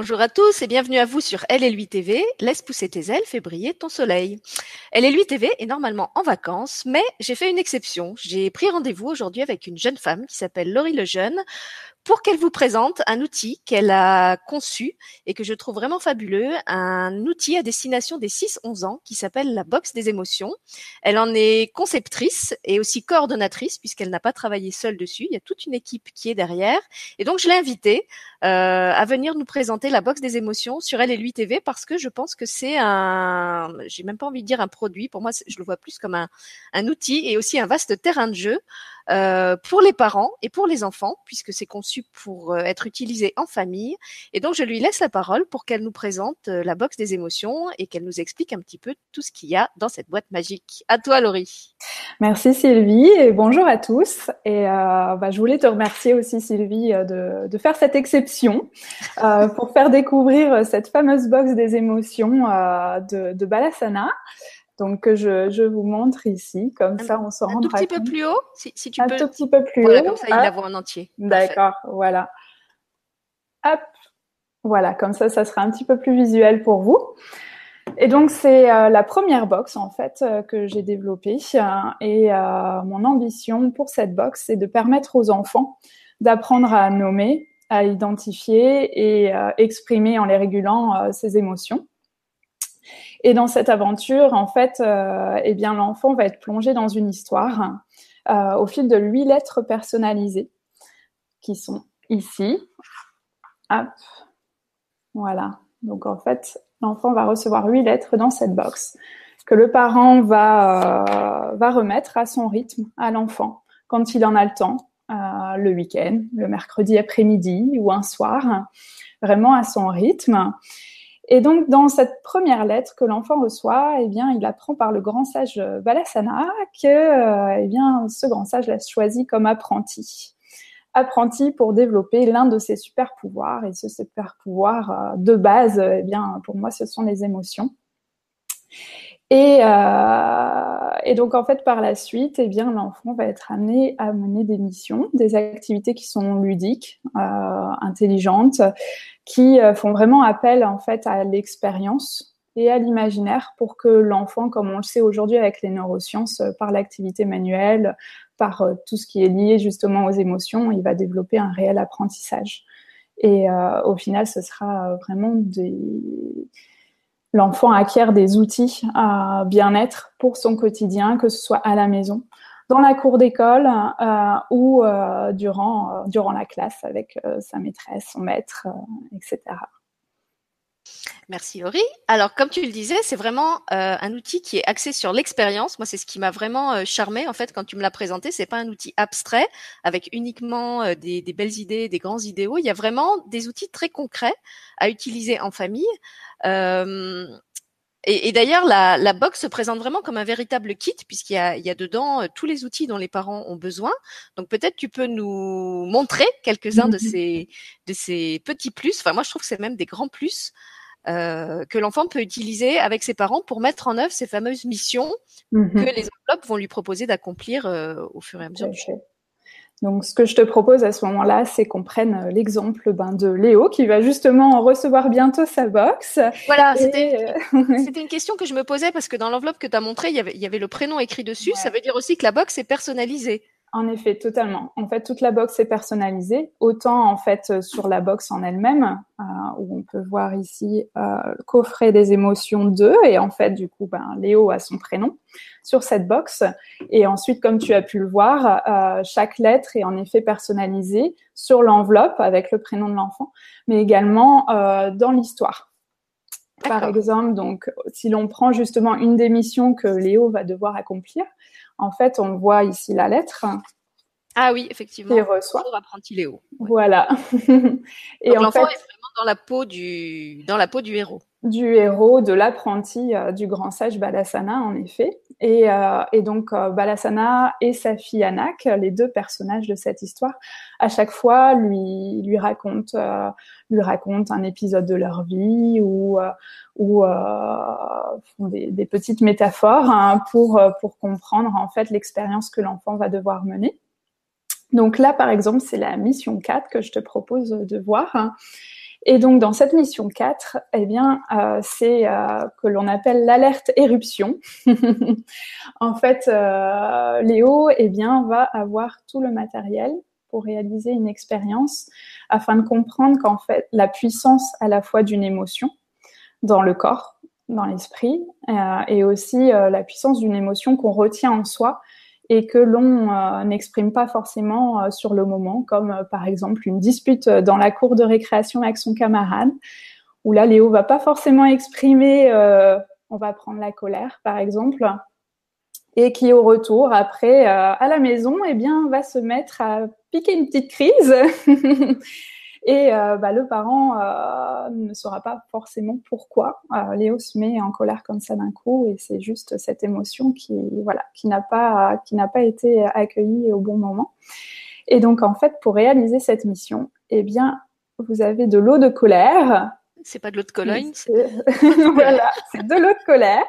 Bonjour à tous et bienvenue à vous sur Elle et lui TV. Laisse pousser tes ailes, fais briller ton soleil. Elle et lui TV est normalement en vacances, mais j'ai fait une exception. J'ai pris rendez-vous aujourd'hui avec une jeune femme qui s'appelle Laurie Lejeune pour qu'elle vous présente un outil qu'elle a conçu et que je trouve vraiment fabuleux, un outil à destination des 6-11 ans qui s'appelle la box des émotions. Elle en est conceptrice et aussi coordonnatrice puisqu'elle n'a pas travaillé seule dessus. Il y a toute une équipe qui est derrière. Et donc, je l'ai invitée euh, à venir nous présenter la box des émotions sur Elle et lui TV parce que je pense que c'est un, j'ai même pas envie de dire un produit. Pour moi, je le vois plus comme un, un outil et aussi un vaste terrain de jeu euh, pour les parents et pour les enfants, puisque c'est conçu pour euh, être utilisé en famille. Et donc, je lui laisse la parole pour qu'elle nous présente euh, la box des émotions et qu'elle nous explique un petit peu tout ce qu'il y a dans cette boîte magique. À toi, Laurie. Merci Sylvie et bonjour à tous. Et euh, bah, je voulais te remercier aussi Sylvie de, faire cette exception pour faire découvrir cette fameuse box des émotions de Balasana. Donc, je, je vous montre ici, comme ça, on se rendra Un tout petit peu plus haut, si, si tu un peux. tout petit peu plus Voilà, haut. comme ça, il la voit en entier. D'accord, voilà. Hop, voilà, comme ça, ça sera un petit peu plus visuel pour vous. Et donc, c'est euh, la première box, en fait, euh, que j'ai développée. euh, et euh, mon ambition pour cette box, c'est de permettre aux enfants d'apprendre à nommer, à identifier et exprimer en les régulant ses émotions. Et dans cette aventure, en fait, euh, eh bien, l'enfant va être plongé dans une histoire euh, au fil de huit lettres personnalisées qui sont ici. Voilà. Donc, en fait, l'enfant va recevoir huit lettres dans cette box que le parent va, euh, va remettre à son rythme à l'enfant quand il en a le temps, le week-end, le mercredi après-midi ou un soir, vraiment à son rythme. Et donc, dans cette première lettre que l'enfant reçoit, eh bien, il apprend par le grand sage Balasana que, euh, eh bien, ce grand sage l'a choisi comme apprenti. Apprenti pour développer l'un de ses super pouvoirs. Et ce super pouvoir euh, de base, eh bien, pour moi, ce sont les émotions. Et, euh, et donc, en fait, par la suite, eh bien, l'enfant va être amené à mener des missions, des activités qui sont ludiques, euh, intelligentes, qui euh, font vraiment appel en fait à l'expérience et à l'imaginaire pour que l'enfant, comme on le sait aujourd'hui avec les neurosciences, euh, par l'activité manuelle, par euh, tout ce qui est lié justement aux émotions, il va développer un réel apprentissage. Et euh, au final, ce sera vraiment des... L'enfant acquiert des outils à bien-être pour son quotidien, que ce soit à la maison, dans la cour d'école euh, ou euh, durant, euh, durant la classe avec sa maîtresse, son maître, etc. Merci Laurie. Alors comme tu le disais, c'est vraiment euh, un outil qui est axé sur l'expérience. Moi, c'est ce qui m'a vraiment euh, charmé en fait quand tu me l'as présenté. C'est pas un outil abstrait avec uniquement euh, des, des, belles idées, des grands idéaux. Il y a vraiment des outils très concrets à utiliser en famille. Euh, et, et d'ailleurs, la, la, box se présente vraiment comme un véritable kit puisqu'il y a, il y a dedans euh, tous les outils dont les parents ont besoin. Donc peut-être tu peux nous montrer quelques-uns de ces de ces petits plus. Enfin, moi, je trouve que c'est même des grands plus. Euh, que l'enfant peut utiliser avec ses parents pour mettre en œuvre ces fameuses missions Mhm. que les enveloppes vont lui proposer d'accomplir euh, au fur et à mesure du Ok. Donc, ce que je te propose à ce moment-là, c'est qu'on prenne euh, l'exemple ben, de Léo, qui va justement recevoir bientôt sa box. Voilà, Et, c'était une question que je me posais parce que dans l'enveloppe que tu as montrée, il y avait, il y avait le prénom écrit dessus. Ouais. Ça veut dire aussi que la box est personnalisée. En effet, totalement. En fait, toute la box est personnalisée, autant en fait euh, sur la box en elle-même, euh, où on peut voir ici euh, le coffret des émotions 2, et en fait, du coup, ben, Léo a son prénom sur cette box. Et ensuite, comme tu as pu le voir, euh, chaque lettre est en effet personnalisée sur l'enveloppe avec le prénom de l'enfant, mais également euh, dans l'histoire. Par exemple, donc, si l'on prend justement une des missions que Léo va devoir accomplir, en fait, on voit ici la lettre Ah oui, effectivement. reçoit. Pour apprenti Léo. Voilà. Et en l'enfant fait, est vraiment dans la peau du dans la peau du héros. Du héros, de l'apprenti euh, du grand sage Balasana, en effet. Et, euh, et donc, euh, Balasana et sa fille Anak, les deux personnages de cette histoire, à chaque fois lui, lui, racontent, euh, lui racontent un épisode de leur vie ou, ou font des, des petites métaphores hein, pour, pour comprendre en fait l'expérience que l'enfant va devoir mener. Donc là, par exemple, c'est la mission 4 que je te propose de voir. hein. Et donc dans cette mission 4, eh euh, c'est euh, que l'on appelle l'alerte éruption. en fait, euh, Léo eh bien va avoir tout le matériel pour réaliser une expérience afin de comprendre qu'en fait la puissance à la fois d'une émotion dans le corps, dans l'esprit, et aussi la puissance d'une émotion qu'on retient en soi et que l'on euh, n'exprime pas forcément euh, sur le moment, comme euh, par exemple une dispute dans la cour de récréation avec son camarade, où là Léo va pas forcément exprimer, on va prendre la colère par exemple, et qui au retour après à la maison, eh bien va se mettre à piquer une petite crise Et euh, bah, le parent euh, ne saura pas forcément pourquoi euh, Léo se met en colère comme ça d'un coup. Et c'est juste cette émotion qui, voilà, qui n'a pas, qui n'a pas été accueillie au bon moment. Et donc, en fait, pour réaliser cette mission, eh bien, vous avez de l'eau de colère. C'est pas de l'eau de Cologne. voilà, c'est de l'eau de colère.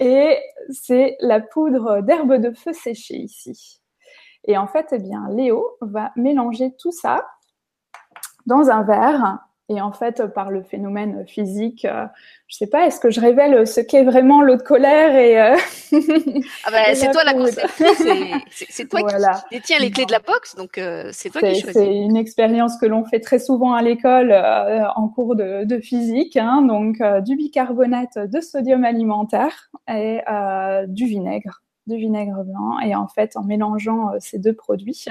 Et c'est la poudre d'herbe de feu séchée ici. Et en fait, eh bien, Léo va mélanger tout ça dans un verre. Et en fait, par le phénomène physique, euh, je sais pas, est-ce que je révèle ce qu'est vraiment l'eau de colère et euh, ah bah, c'est toi la conceptrice, c'est toi qui détiens les clés de la boxe, donc euh, c'est toi qui choisis. C'est une expérience que l'on fait très souvent à l'école en cours de, de physique, hein, donc du bicarbonate de sodium alimentaire et du vinaigre de vinaigre blanc et en fait en mélangeant euh, ces deux produits,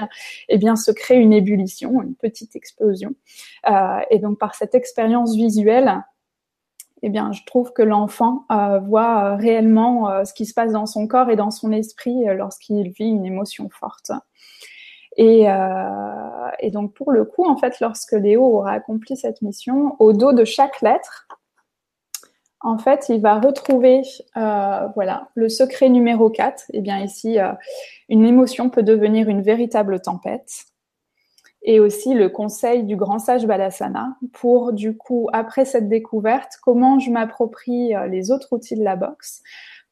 eh bien se crée une ébullition, une petite explosion. Euh, et donc par cette expérience visuelle, eh bien je trouve que l'enfant euh, voit réellement ce qui se passe dans son corps et dans son esprit lorsqu'il vit une émotion forte. Et, et, donc pour le coup, en fait, lorsque Léo aura accompli cette mission, au dos de chaque lettre, en fait, il va retrouver euh, voilà, le secret numéro 4. Et eh bien ici, euh, une émotion peut devenir une véritable tempête. Et aussi le conseil du grand sage Balasana pour, du coup, après cette découverte, comment je m'approprie euh, les autres outils de la boxe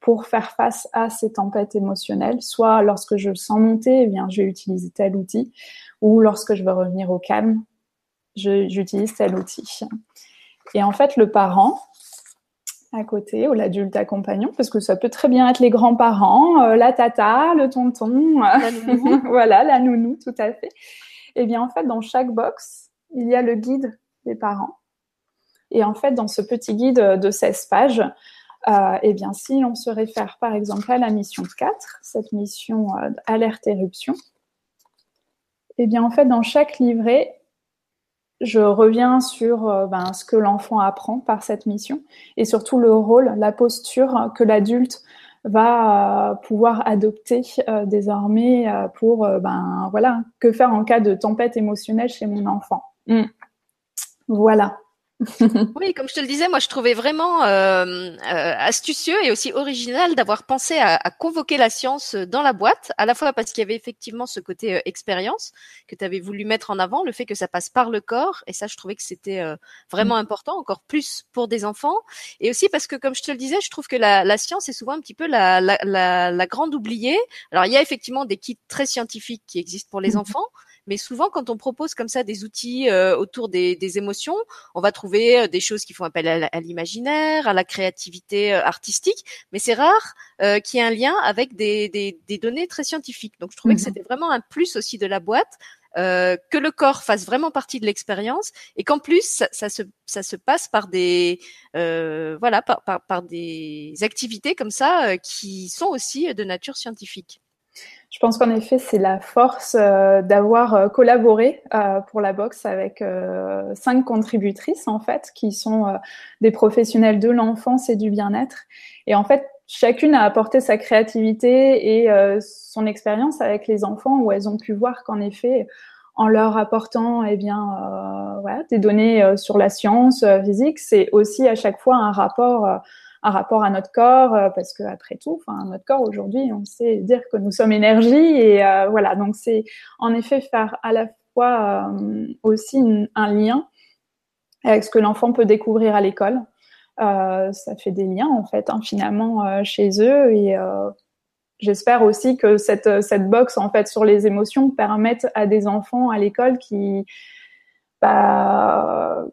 pour faire face à ces tempêtes émotionnelles. Soit lorsque je sens monter, eh bien, je vais utiliser tel outil. Ou lorsque je veux revenir au calme, j'utilise tel outil. Et en fait, le parent, à côté ou l'adulte accompagnant parce que ça peut très bien être les grands-parents, euh, la tata, le tonton, euh, voilà, la nounou, tout à fait. Et eh bien en fait, dans chaque box, il y a le guide des parents. Et en fait, dans ce petit guide de 16 pages, euh, eh bien si l'on se réfère par exemple à la mission 4, cette mission alerte éruption, et eh bien en fait, dans chaque livret, je reviens sur euh, ben, ce que l'enfant apprend par cette mission et surtout le rôle, la posture que l'adulte va euh, pouvoir adopter euh, désormais pour ben voilà que faire en cas de tempête émotionnelle chez mon enfant. Mm. Voilà. oui, comme je te le disais, moi je trouvais vraiment euh, euh, astucieux et aussi original d'avoir pensé à, convoquer la science dans la boîte, à la fois parce qu'il y avait effectivement ce côté euh, expérience que tu avais voulu mettre en avant, le fait que ça passe par le corps, et ça je trouvais que c'était vraiment mm. important, encore plus pour des enfants, et aussi parce que comme je te le disais, je trouve que la, science est souvent un petit peu la, la, grande oubliée. Alors il y a effectivement des kits très scientifiques qui existent pour les mm. enfants, mais souvent, quand on propose comme ça des outils euh, autour des, des, émotions, on va trouver euh, des choses qui font appel à, l'imaginaire, à la créativité euh, artistique, mais c'est rare euh, qu'il y ait un lien avec des, des, des, données très scientifiques. Donc, je trouvais que mmh c'était vraiment un plus aussi de la boîte. Euh, que le corps fasse vraiment partie de l'expérience et qu'en plus ça, ça, se, ça se passe par des euh, voilà par, par, par, des activités comme ça qui sont aussi de nature scientifique. Je pense qu'en effet, c'est la force euh, d'avoir euh, collaboré euh, pour la boxe avec cinq contributrices, en fait, qui sont des professionnels de l'enfance et du bien-être. Et en fait, chacune a apporté sa créativité et son expérience avec les enfants, où elles ont pu voir qu'en effet, en leur apportant eh bien, voilà, des données sur la science physique, c'est aussi à chaque fois un rapport un rapport à notre corps, euh, parce que après tout, enfin, notre corps aujourd'hui, on sait dire que nous sommes énergie et euh, voilà. Donc c'est en effet faire à la fois euh, aussi un lien avec ce que l'enfant peut découvrir à l'école. ça fait des liens en fait hein, finalement chez eux et j'espère aussi que cette cette box en fait sur les émotions permette à des enfants à l'école qui bah,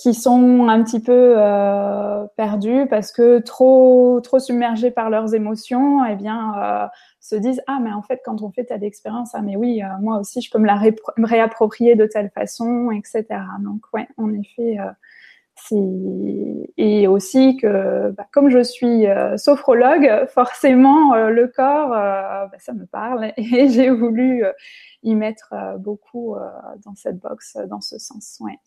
qui sont un petit peu euh, perdus parce que trop trop submergés par leurs émotions, eh bien euh, se disent ah mais en fait quand on fait telle expérience ah mais oui euh, moi aussi je peux me la réapproprier de telle façon etc. Donc ouais en effet et aussi que bah, comme je suis sophrologue, forcément le corps, bah, ça me parle et j'ai voulu y mettre beaucoup dans cette box dans ce sens. Ouais.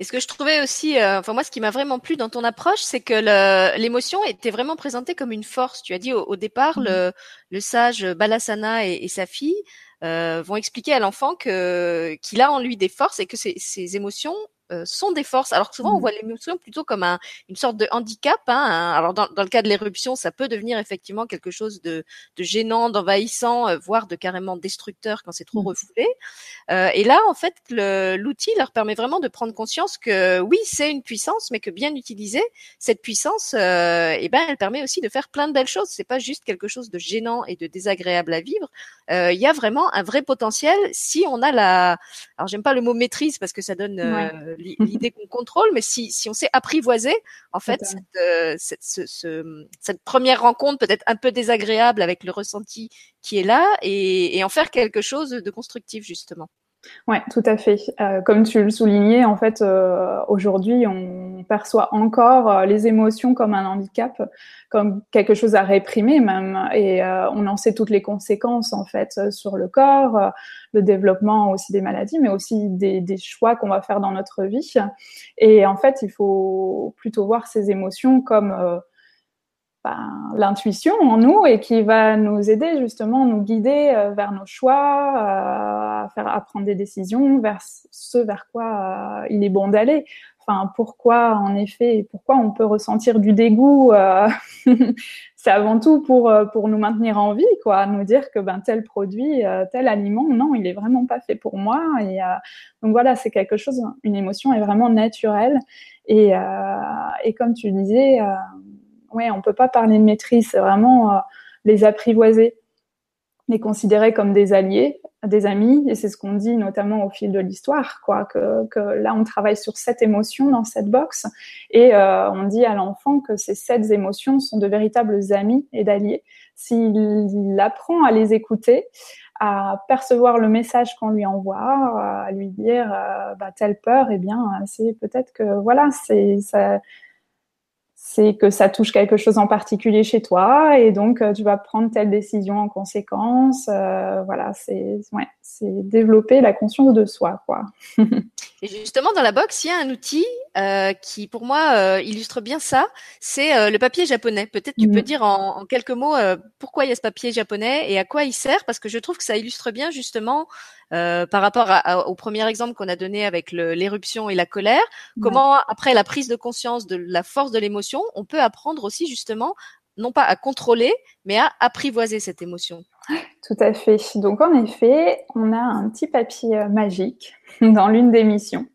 Et ce que je trouvais aussi, euh, enfin moi, ce qui m'a vraiment plu dans ton approche, c'est que l'émotion était vraiment présentée comme une force. Tu as dit au, départ, mmh le, le, sage Balasana et, et sa fille euh, vont expliquer à l'enfant que qu'il a en lui des forces et que ces, ces émotions sont des forces. Alors que souvent, on mmh. voit l'émotion plutôt comme un, une sorte de handicap. Hein, Alors dans, dans, le cas de l'éruption, ça peut devenir effectivement quelque chose de, de gênant, d'envahissant, euh, voire de carrément destructeur quand c'est trop mmh. refoulé. Euh, et là, en fait, l'outil leur permet vraiment de prendre conscience que oui, c'est une puissance, mais que bien utilisée, cette puissance, euh, eh ben, elle permet aussi de faire plein de belles choses. C'est pas juste quelque chose de gênant et de désagréable à vivre. Il y a vraiment un vrai potentiel si on a la. Alors j'aime pas le mot maîtrise parce que ça donne l'idée qu'on contrôle, mais si, si on sait apprivoiser, en fait, cette, euh, cette, ce, cette, première rencontre peut-être un peu désagréable avec le ressenti qui est là et, et en faire quelque chose de constructif, justement. Ouais, tout à fait. Euh, comme tu le soulignais, en fait, euh, aujourd'hui, on perçoit encore euh, les émotions comme un handicap, comme quelque chose à réprimer même, et euh, on en sait toutes les conséquences en fait sur le corps, le développement aussi des maladies, mais aussi des, des choix qu'on va faire dans notre vie. Et en fait, il faut plutôt voir ces émotions comme ben, l'intuition en nous et qui va nous aider justement, nous guider euh, vers nos choix, euh, à faire à prendre des décisions vers ce vers quoi euh, il est bon d'aller. Enfin, pourquoi en effet, pourquoi on peut ressentir du dégoût C'est avant tout pour pour nous maintenir en vie, quoi, nous dire que ben tel produit, tel aliment, non, il est vraiment pas fait pour moi. Et donc voilà, c'est quelque chose, une émotion est vraiment naturelle. Et et comme tu disais ouais, on peut pas parler de maîtrise, c'est vraiment euh, les apprivoiser, les considérer comme des alliés, des amis, et c'est ce qu'on dit notamment au fil de l'histoire, quoi, que, là on travaille sur sept émotions dans cette box, et euh, on dit à l'enfant que ces sept émotions sont de véritables amis et d'alliés. S'il apprend à les écouter, à percevoir le message qu'on lui envoie, à lui dire euh, bah, telle peur, eh bien c'est peut-être que voilà, c'est ça, c'est que ça touche quelque chose en particulier chez toi et donc euh, tu vas prendre telle décision en conséquence. Euh, voilà, c'est ouais, développer la conscience de soi, quoi. et justement, dans la box, il y a un outil euh, qui, pour moi, euh, illustre bien ça. C'est euh, le papier japonais. Peut-être tu peux mm. dire en, en quelques mots pourquoi il y a ce papier japonais et à quoi il sert, parce que je trouve que ça illustre bien justement par rapport à, au premier exemple qu'on a donné avec l'éruption et la colère, comment après la prise de conscience de la force de l'émotion, on peut apprendre aussi justement non pas à contrôler, mais à apprivoiser cette émotion. Tout à fait. Donc en effet, on a un petit papier euh, magique dans l'une des missions.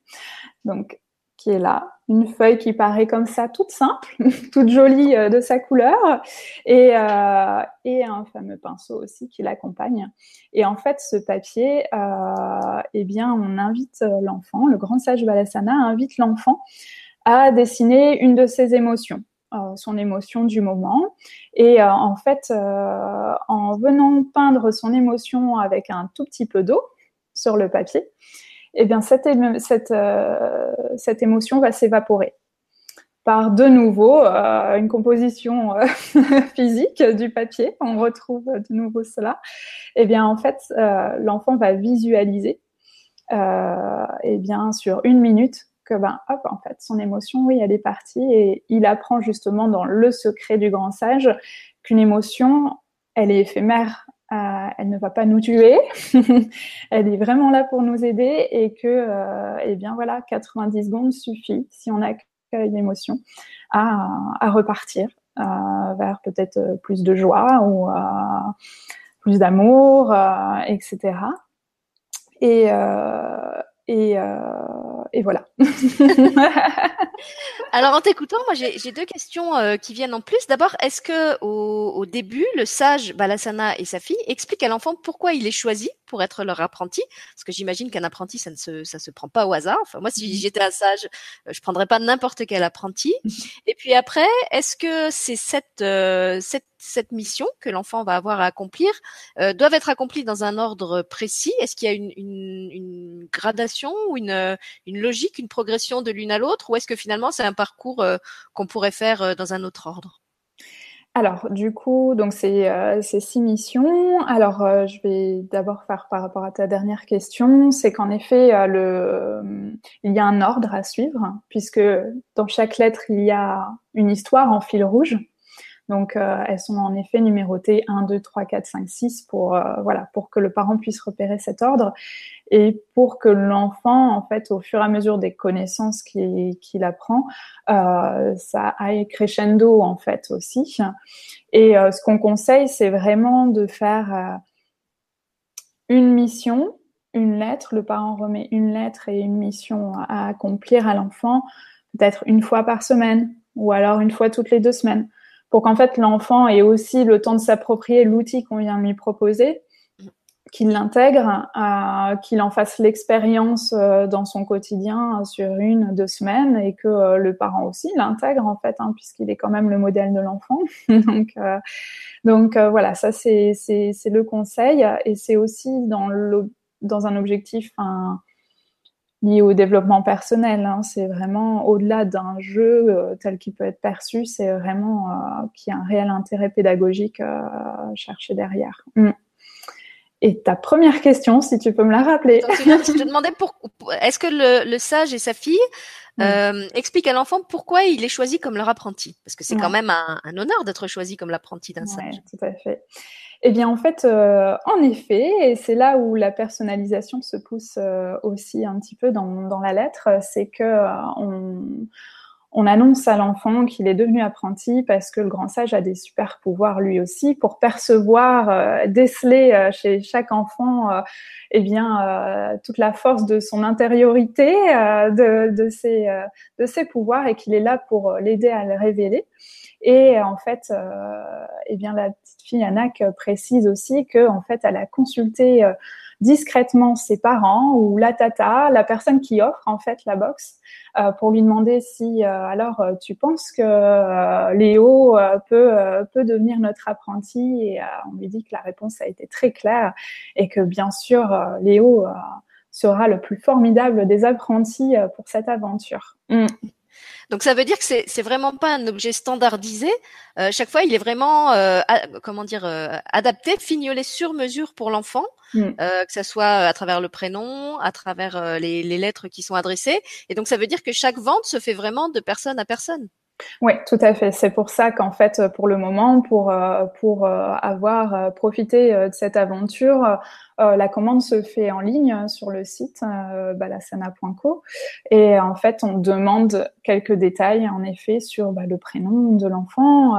Donc qui est là, une feuille qui paraît comme ça, toute simple, toute jolie euh, de sa couleur, et, euh, et un fameux pinceau aussi qui l'accompagne. Et en fait, ce papier, eh bien, on invite l'enfant, le grand sage Balasana invite l'enfant à dessiner une de ses émotions. Euh, son émotion du moment. Et euh, en fait, euh, en venant peindre son émotion avec un tout petit peu d'eau sur le papier, eh bien cette, cette, cette émotion va s'évaporer par de nouveau une composition physique du papier. On retrouve de nouveau cela. Eh bien, en fait, l'enfant va visualiser, eh bien, sur une minute, que ben hop en fait son émotion oui elle est partie et il apprend justement dans le secret du grand sage qu'une émotion elle est éphémère euh, elle ne va pas nous tuer elle est vraiment là pour nous aider et que euh, eh bien voilà 90 secondes suffit si on accueille l'émotion à, à repartir euh, vers peut-être plus de joie ou plus d'amour etc et, euh, et voilà. Alors en t'écoutant, moi j'ai deux questions euh, qui viennent en plus. D'abord, est-ce que au, au, début, le sage Balasana et sa fille expliquent à l'enfant pourquoi il est choisi pour être leur apprenti? Parce que j'imagine qu'un apprenti, ça ne se, ça se prend pas au hasard. Enfin, moi, si mmh. j'étais un sage, euh, je prendrais pas n'importe quel apprenti. Et puis après, est-ce que c'est cette, euh, cette, cette mission que l'enfant va avoir à accomplir euh, doivent être accomplie dans un ordre précis? Est-ce qu'il y a une, une, une, gradation ou une, une logique, une progression de l'une à l'autre, ou est-ce que finalement c'est un parcours qu'on pourrait faire dans un autre ordre? Alors, du coup, donc c'est euh, six missions. Alors, euh, je vais d'abord faire par rapport à ta dernière question, c'est qu'en effet, euh, le, il y a un ordre à suivre, puisque dans chaque lettre, il y a une histoire en fil rouge. Donc, euh, elles sont en effet numérotées 1, 2, 3, 4, 5, 6 pour, que le parent puisse repérer cet ordre et pour que l'enfant, en fait, au fur et à mesure des connaissances qu'il apprend, euh, ça aille crescendo, en fait, aussi. Et euh, ce qu'on conseille, c'est vraiment de faire une mission, une lettre. Le parent remet une lettre et une mission à accomplir à l'enfant, peut-être une fois par semaine ou alors une fois toutes les deux semaines pour qu'en fait l'enfant ait aussi le temps de s'approprier l'outil qu'on vient de lui proposer, qu'il l'intègre, euh, qu'il en fasse l'expérience euh, dans son quotidien sur une, deux semaines et que euh, le parent aussi l'intègre en fait, hein, puisqu'il est quand même le modèle de l'enfant. donc voilà, ça c'est le conseil et c'est aussi dans un objectif lié au développement personnel. Hein. C'est vraiment au-delà d'un jeu euh, tel qu'il peut être perçu, c'est vraiment euh, qu'il y a un réel intérêt pédagogique euh, cherché derrière. Mm. Et ta première question, si tu peux me la rappeler. Je te demandais pour, est-ce que le, le, sage et sa fille mm. euh, expliquent à l'enfant pourquoi il est choisi comme leur apprenti? Parce que c'est quand même un, un honneur d'être choisi comme l'apprenti d'un sage. Tout à fait. Eh bien, en fait, euh, en effet, et c'est là où la personnalisation se pousse euh, aussi un petit peu dans, la lettre, c'est que euh, on, on, annonce à l'enfant qu'il est devenu apprenti parce que le grand sage a des super pouvoirs lui aussi pour percevoir, déceler chez chaque enfant, eh bien, toute la force de son intériorité, de ses pouvoirs, et qu'il est là pour l'aider à le révéler. Et en fait, eh bien, la fille Anak précise aussi que en fait, elle a consulté euh, discrètement ses parents ou la tata, la personne qui offre en fait la box, euh, pour lui demander si euh, alors tu penses que Léo peut peut devenir notre apprenti? Et on lui dit que la réponse a été très claire et que bien sûr Léo sera le plus formidable des apprentis pour cette aventure. Mm. Donc ça veut dire que c'est c'est vraiment pas un objet standardisé. Euh, chaque fois, il est vraiment euh, comment dire euh, adapté, fignolé sur mesure pour l'enfant, mm. euh, que ça soit à travers le prénom, à travers les, les lettres qui sont adressées. Et donc ça veut dire que chaque vente se fait vraiment de personne à personne. Oui, tout à fait. C'est pour ça qu'en fait, pour le moment, pour euh, pour euh, avoir euh, profité de cette aventure, la commande se fait en ligne sur le site balasana.co et en fait, on demande quelques détails en effet sur bah, le prénom de l'enfant,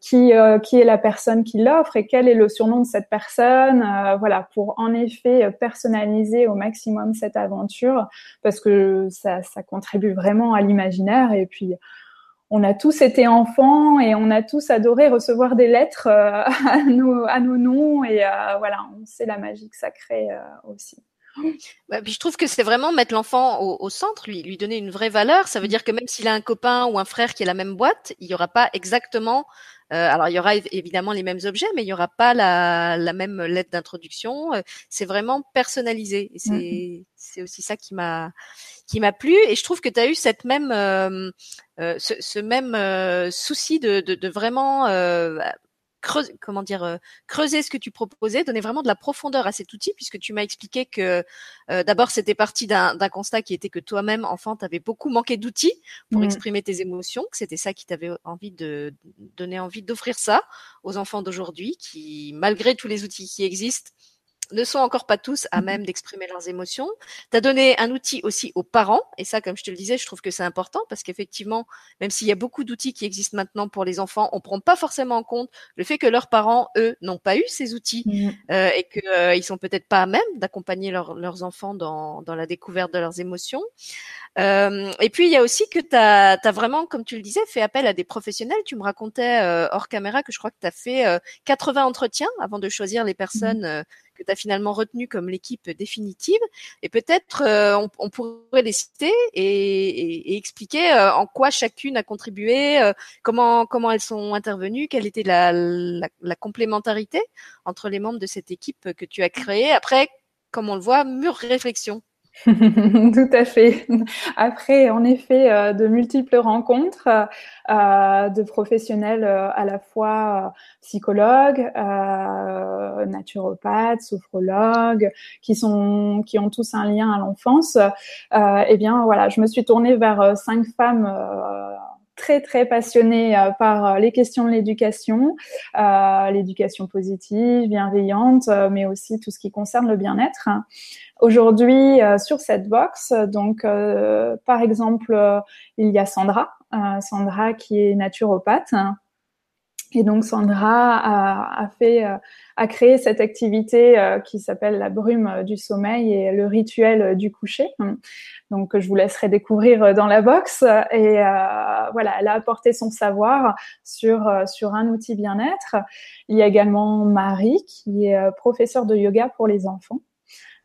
qui qui est la personne qui l'offre et quel est le surnom de cette personne, voilà, pour en effet personnaliser au maximum cette aventure parce que ça ça contribue vraiment à l'imaginaire et puis on a tous été enfants et on a tous adoré recevoir des lettres euh, à, nos, à nos noms et euh, voilà, on sait la magie que ça crée euh, aussi. Bah, puis je trouve que c'est vraiment mettre l'enfant au, centre, lui, lui donner une vraie valeur. Ça veut dire que même s'il a un copain ou un frère qui a la même boîte, il n'y aura pas exactement. alors il y aura évidemment les mêmes objets, mais il n'y aura pas la, la même lettre d'introduction. c'est vraiment personnalisé. C'est mm-hmm. c'est aussi ça qui m'a qui m'a plu. Et je trouve que tu as eu cette même euh, ce, ce, même euh, souci de, de, de vraiment euh, creuser, comment dire, creuser ce que tu proposais, donner vraiment de la profondeur à cet outil, puisque tu m'as expliqué que d'abord c'était parti d'un constat qui était que toi-même, enfant, tu avais beaucoup manqué d'outils pour mmh. exprimer tes émotions, que c'était ça qui t'avait envie de donner envie d'offrir ça aux enfants d'aujourd'hui, qui malgré tous les outils qui existent, ne sont encore pas tous à même d'exprimer leurs émotions. Tu as donné un outil aussi aux parents, et ça, comme je te le disais, je trouve que c'est important parce qu'effectivement, même s'il y a beaucoup d'outils qui existent maintenant pour les enfants, on prend pas forcément en compte le fait que leurs parents, eux, n'ont pas eu ces outils mmh euh, et qu'ils euh, ils sont peut-être pas à même d'accompagner leurs enfants dans, dans la découverte de leurs émotions. Euh, et puis il y a aussi que tu as, vraiment, comme tu le disais, fait appel à des professionnels. Tu me racontais euh, hors caméra que je crois que tu as fait 80 entretiens avant de choisir les mmh personnes que tu as finalement retenu comme l'équipe définitive. Et peut-être on, pourrait les citer et, expliquer en quoi chacune a contribué, comment comment elles sont intervenues, quelle était la complémentarité entre les membres de cette équipe que tu as créée. Après, comme on le voit, mûre réflexion. Tout à fait. Après, en effet, euh, de multiples rencontres euh, de professionnels euh, à la fois psychologues, naturopathes, sophrologues, qui sont, qui ont tous un lien à l'enfance. eh bien, voilà, je me suis tournée vers cinq femmes très très passionnée euh, par euh, les questions de l'éducation, euh, l'éducation positive, bienveillante, mais aussi tout ce qui concerne le bien-être. Aujourd'hui, sur cette box, donc par exemple, il y a Sandra, Sandra qui est naturopathe et donc Sandra a, a fait, euh, a créé cette activité euh, qui s'appelle la brume du sommeil et le rituel du coucher. Donc je vous laisserai découvrir dans la box. Et euh, voilà, elle a apporté son savoir sur sur un outil bien-être. Il y a également Marie qui est professeure de yoga pour les enfants.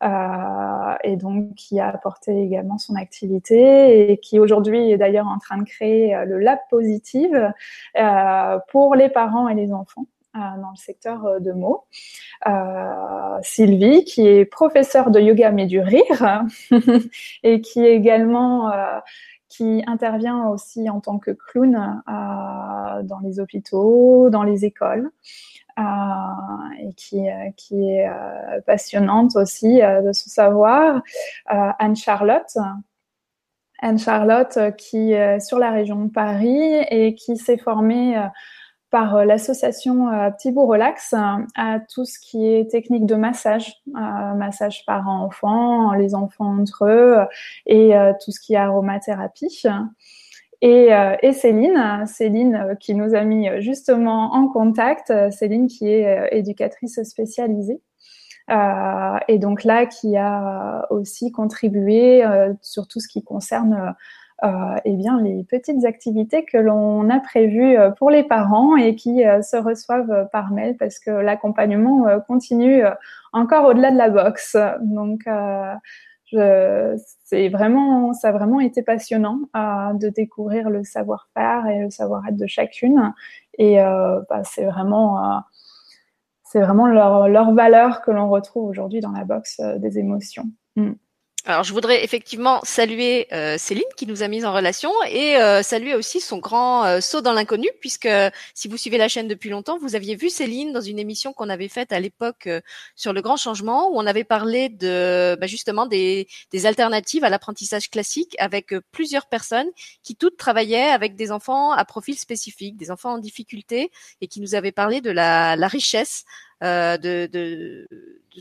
Euh, et donc qui a apporté également son activité et qui aujourd'hui est d'ailleurs en train de créer euh, le Lab Positive euh, pour les parents et les enfants dans le secteur de mots. Sylvie, qui est professeure de yoga mais du rire et qui également qui intervient aussi en tant que clown dans les hôpitaux, dans les écoles. Euh, et qui, euh, qui est euh, passionnante aussi de son savoir. Anne-Charlotte, Anne-Charlotte qui est sur la région de Paris et qui s'est formée par l'association Petit Beau Relax à tout ce qui est technique de massage, massage par enfant, les enfants entre eux et tout ce qui est aromathérapie. Et, euh, et, Céline, Céline euh, qui nous a mis euh, justement en contact, Céline qui est éducatrice spécialisée. Et donc là, qui a aussi contribué sur tout ce qui concerne euh, eh bien les petites activités que l'on a prévues pour les parents et qui se reçoivent par mail parce que l'accompagnement continue encore au-delà de la box. Donc c'est vraiment, ça a vraiment été passionnant euh, de découvrir le savoir-faire et le savoir-être de chacune. Et euh, bah, c'est vraiment, euh, c'est vraiment leur, leur valeur que l'on retrouve aujourd'hui dans la box euh, des émotions. Mm. Alors, je voudrais effectivement saluer euh, Céline qui nous a mis en relation et euh, saluer aussi son grand euh, saut dans l'inconnu, puisque si vous suivez la chaîne depuis longtemps, vous aviez vu Céline dans une émission qu'on avait faite à l'époque sur le grand changement, où on avait parlé de bah, justement des, des, alternatives à l'apprentissage classique avec plusieurs personnes qui toutes travaillaient avec des enfants à profil spécifique, des enfants en difficulté, et qui nous avaient parlé de la, la richesse euh, de, de,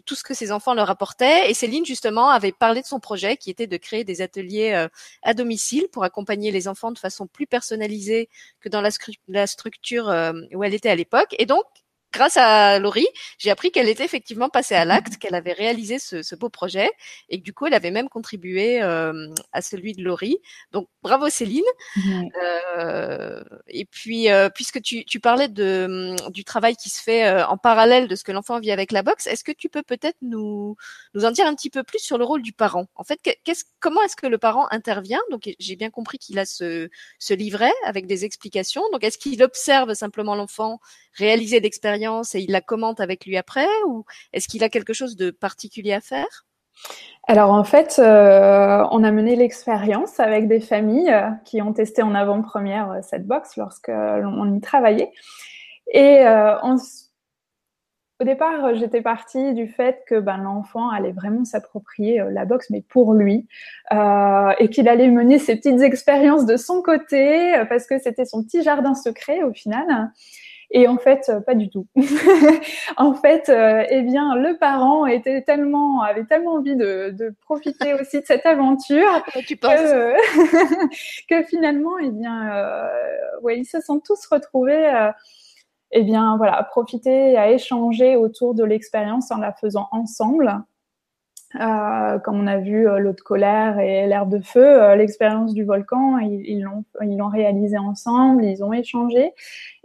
tout ce que ses enfants leur apportaient. Et Céline, justement, avait parlé de son projet qui était de créer des ateliers euh, à domicile pour accompagner les enfants de façon plus personnalisée que dans la, la structure euh, où elle était à l'époque. Et donc, grâce à Laurie, j'ai appris qu'elle était effectivement passée à l'acte, qu'elle avait réalisé ce, ce, beau projet et que du coup, elle avait même contribué euh, à celui de Laurie. Donc, bravo Céline. Euh, et puis, euh, puisque tu, tu, parlais de, du travail qui se fait euh, en parallèle de ce que l'enfant vit avec la boxe, est-ce que tu peux peut-être nous, nous en dire un petit peu plus sur le rôle du parent? En fait, qu'est-ce, comment est-ce que le parent intervient? Donc, j'ai bien compris qu'il a ce, ce livret avec des explications. Donc, est-ce qu'il observe simplement l'enfant réaliser l'expérience et il la commente avec lui après ou est-ce qu'il a quelque chose de particulier à faire? Alors en fait, euh, on a mené l'expérience avec des familles euh, qui ont testé en avant-première euh, cette box lorsque l'on y travaillait. Et au départ, j'étais partie du fait que ben, l'enfant allait vraiment s'approprier la box, mais pour lui, et qu'il allait mener ses petites expériences de son côté, parce que c'était son petit jardin secret au final. Et en fait, euh, pas du tout. en fait, euh, eh bien, le parent était tellement, avait tellement envie de, de profiter aussi de cette aventure tu que, que, finalement, eh bien, euh, ouais, ils se sont tous retrouvés. Euh, eh bien, voilà, à profiter, à échanger autour de l'expérience en la faisant ensemble. Euh, comme on a vu euh, l'eau de colère et l'air de feu, euh, l'expérience du volcan, ils l'ont ils l'ont réalisé ensemble, ils ont échangé.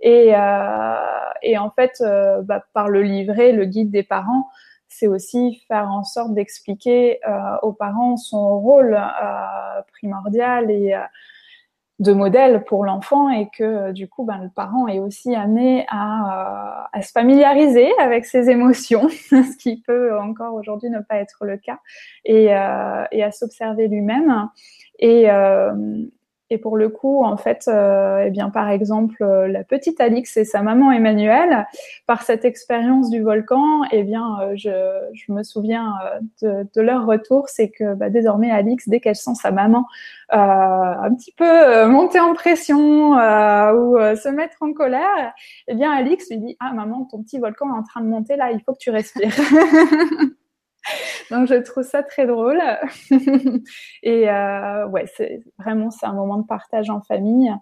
Et, euh, et en fait bah, par le livret, le guide des parents, c'est aussi faire en sorte d'expliquer aux parents son rôle primordial et de modèle pour l'enfant et que du coup, ben, le parent est aussi amené à, à, se familiariser avec ses émotions, ce qui peut encore aujourd'hui ne pas être le cas, et, euh, et à s'observer lui-même. Et, euh, et pour le coup, en fait, euh, eh bien, par exemple, euh, la petite Alix et sa maman Emmanuelle, par cette expérience du volcan, eh bien, euh, je, je, me souviens de, de leur retour, c'est que bah, désormais Alix, dès qu'elle sent sa maman euh, un petit peu monter en pression ou se mettre en colère, eh bien, Alix lui dit ah maman, ton petit volcan est en train de monter là, il faut que tu respires. Donc je trouve ça très drôle. et euh, ouais, c'est vraiment c'est un moment de partage en famille.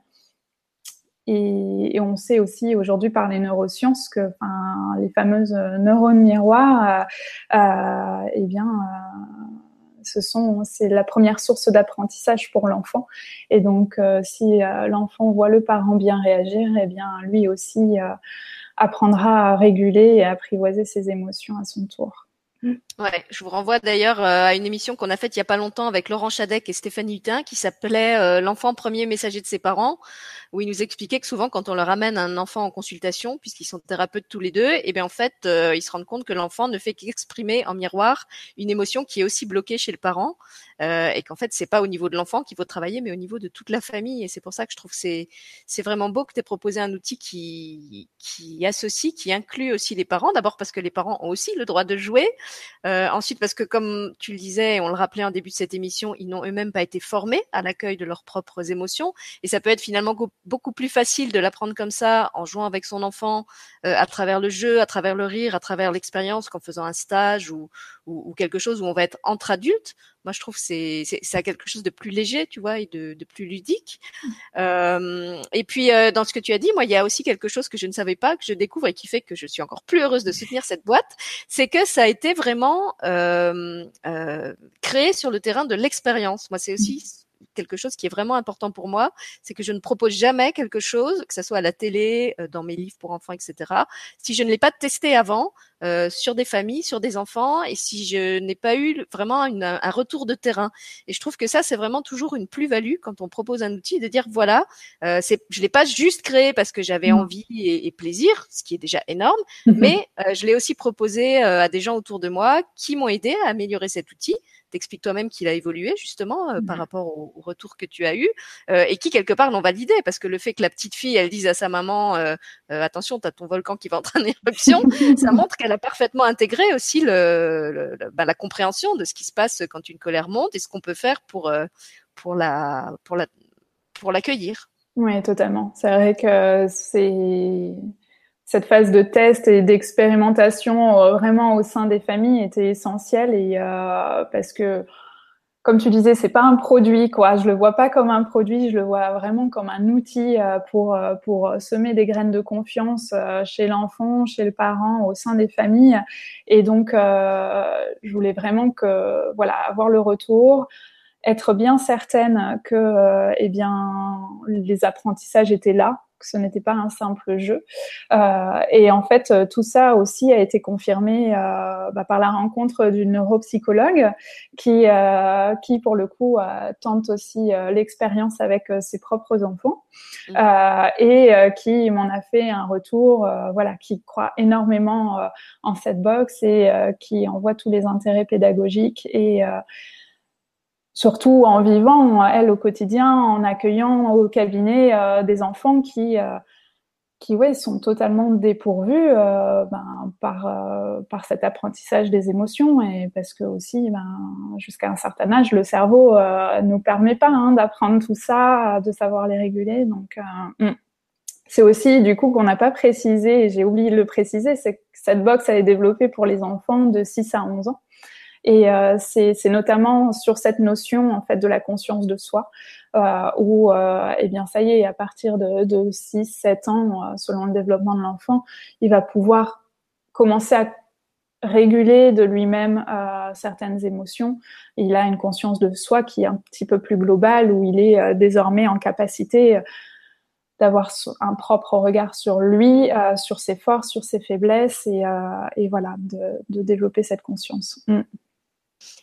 Et, on sait aussi aujourd'hui par les neurosciences que les fameuses neurones miroirs, euh, euh, eh bien, ce sont c'est la première source d'apprentissage pour l'enfant. Et donc, si l'enfant voit le parent bien réagir, eh bien, lui aussi apprendra à réguler et apprivoiser ses émotions à son tour. Ouais, je vous renvoie d'ailleurs euh, à une émission qu'on a faite il y a pas longtemps avec Laurent Chadec et Stéphanie Hutin qui s'appelait euh, L'enfant premier messager de ses parents, où ils nous expliquaient que souvent quand on leur amène un enfant en consultation, puisqu'ils sont thérapeutes tous les deux, et eh bien en fait euh, ils se rendent compte que l'enfant ne fait qu'exprimer en miroir une émotion qui est aussi bloquée chez le parent, et qu'en fait c'est pas au niveau de l'enfant qu'il faut travailler, mais au niveau de toute la famille. Et c'est pour ça que je trouve c'est c'est vraiment beau que tu aies proposé un outil qui qui associe, qui inclut aussi les parents. D'abord parce que les parents ont aussi le droit de jouer. Euh, ensuite, parce que comme tu le disais, on le rappelait en début de cette émission, ils n'ont eux-mêmes pas été formés à l'accueil de leurs propres émotions, et ça peut être finalement beaucoup plus facile de l'apprendre comme ça, en jouant avec son enfant, euh, à travers le jeu, à travers le rire, à travers l'expérience, qu'en faisant un stage ou, ou, quelque chose où on va être entre adultes. Moi, je trouve c'est c'est quelque chose de plus léger, tu vois, et de, de plus ludique. Euh, et puis euh, dans ce que tu as dit, moi, il y a aussi quelque chose que je ne savais pas, que je découvre et qui fait que je suis encore plus heureuse de soutenir cette boîte, c'est que ça a été vraiment euh, euh, créé sur le terrain de l'expérience. Moi, c'est aussi quelque chose qui est vraiment important pour moi, c'est que je ne propose jamais quelque chose, que ce soit à la télé, euh, dans mes livres pour enfants, etc., si je ne l'ai pas testé avant euh, sur des familles, sur des enfants, et si je n'ai pas eu vraiment une, un retour de terrain. Et je trouve que ça, c'est vraiment toujours une plus-value quand on propose un outil, de dire voilà, euh, c'est, je l'ai pas juste créé parce que j'avais mmh. envie et, et, plaisir, ce qui est déjà énorme, mais euh, je l'ai aussi proposé euh, à des gens autour de moi qui m'ont aidé à améliorer cet outil t'expliques toi-même qu'il a évolué justement euh, par mmh rapport au, retour que tu as eu euh, et qui quelque part l'ont validé parce que le fait que la petite fille elle dise à sa maman euh, attention t'as ton volcan qui va entrer en éruption ça montre qu'elle a parfaitement intégré aussi le, bah, la compréhension de ce qui se passe quand une colère monte et ce qu'on peut faire pour pour la pour la pour l'accueillir. Oui, totalement. C'est vrai que c'est cette phase de test et d'expérimentation euh, vraiment au sein des familles était essentielle et euh, parce que comme tu disais, c'est pas un produit quoi. Je le vois pas comme un produit, je le vois vraiment comme un outil euh, pour pour semer des graines de confiance chez l'enfant, chez le parent, au sein des familles. Et donc, je voulais vraiment que voilà avoir le retour, être bien certaine que eh bien les apprentissages étaient là que ce n'était pas un simple jeu. Euh, et en fait, euh, tout ça aussi a été confirmé euh, bah, par la rencontre d'une neuropsychologue qui, euh, qui pour le coup, euh, tente aussi euh, l'expérience avec ses propres enfants mmh. et qui m'en a fait un retour, voilà, qui croit énormément en cette box et qui en voit tous les intérêts pédagogiques et surtout en vivant, elle, au quotidien, en accueillant au cabinet euh, des enfants qui, euh, qui ouais, sont totalement dépourvus euh, ben, par, par cet apprentissage des émotions et parce que aussi, ben, jusqu'à un certain âge, le cerveau ne nous permet pas hein, d'apprendre tout ça, de savoir les réguler. Donc, hmm. c'est aussi du coup qu'on n'a pas précisé, j'ai oublié de le préciser, c'est que cette box elle est développée pour les enfants de 6 à 11 ans. Et euh, c'est notamment sur cette notion en fait de la conscience de soi euh, où euh, eh bien ça y est à partir de, de 6 7 ans euh, selon le développement de l'enfant, il va pouvoir commencer à réguler de lui-même certaines émotions. Il a une conscience de soi qui est un petit peu plus globale, où il est désormais en capacité d'avoir un propre regard sur lui, sur ses forces, sur ses faiblesses et, voilà, de, de, développer cette conscience. Mm.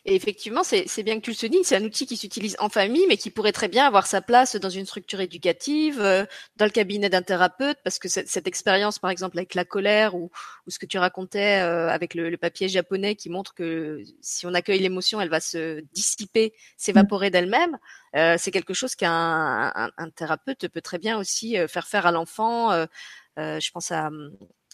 Et effectivement, c'est bien que tu le soulignes, c'est un outil qui s'utilise en famille, mais qui pourrait très bien avoir sa place dans une structure éducative, euh, dans le cabinet d'un thérapeute, parce que cette, expérience, par exemple, avec la colère ou, ce que tu racontais euh, avec le, papier japonais qui montre que si on accueille l'émotion, elle va se dissiper, s'évaporer d'elle-même, euh, c'est quelque chose qu'un un, un, thérapeute peut très bien aussi faire faire à l'enfant. je pense à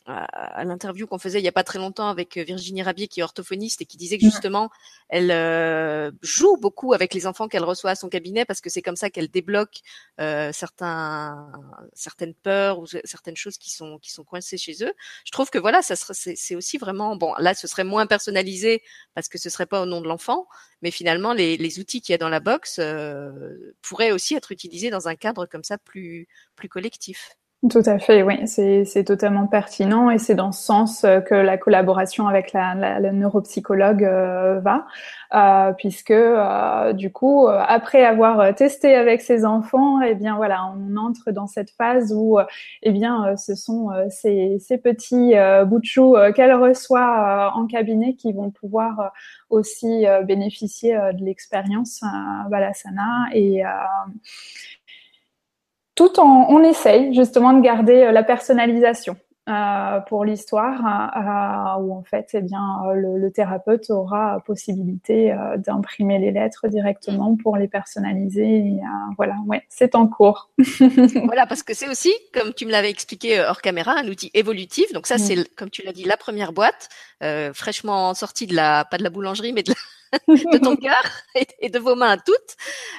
à, l'interview qu'on faisait il y a pas très longtemps avec euh, Virginie Rabier qui est orthophoniste et qui disait que justement elle euh, joue beaucoup avec les enfants qu'elle reçoit à son cabinet parce que c'est comme ça qu'elle débloque euh, certains certaines peurs ou certaines choses qui sont qui sont coincées chez eux. Je trouve que voilà, ça serait c'est aussi vraiment bon là ce serait moins personnalisé parce que ce serait pas au nom de l'enfant, mais finalement les, les outils qu'il y a dans la box euh, pourraient aussi être utilisés dans un cadre comme ça plus plus collectif. Tout à fait, oui, c'est totalement pertinent et c'est dans ce sens euh, que la collaboration avec la, la, neuropsychologue euh, va, euh, puisque euh, du coup, après avoir testé avec ses enfants, eh bien voilà, on entre dans cette phase où, eh bien, ce sont ces, ces, petits bouts de qu'elle reçoit en cabinet qui vont pouvoir aussi bénéficier de l'expérience Balasana et tout en, on essaye justement de garder euh, la personnalisation. Euh, pour l'histoire, euh, où en fait, eh bien, le, thérapeute aura possibilité d'imprimer les lettres directement pour les personnaliser. voilà, ouais, c'est en cours. voilà, parce que c'est aussi, comme tu me l'avais expliqué hors caméra, un outil évolutif. Donc ça, mm. c'est, comme tu l'as dit, la première boîte, fraîchement sortie de la, pas de la boulangerie, mais de la, de ton cœur et, de vos mains à toutes.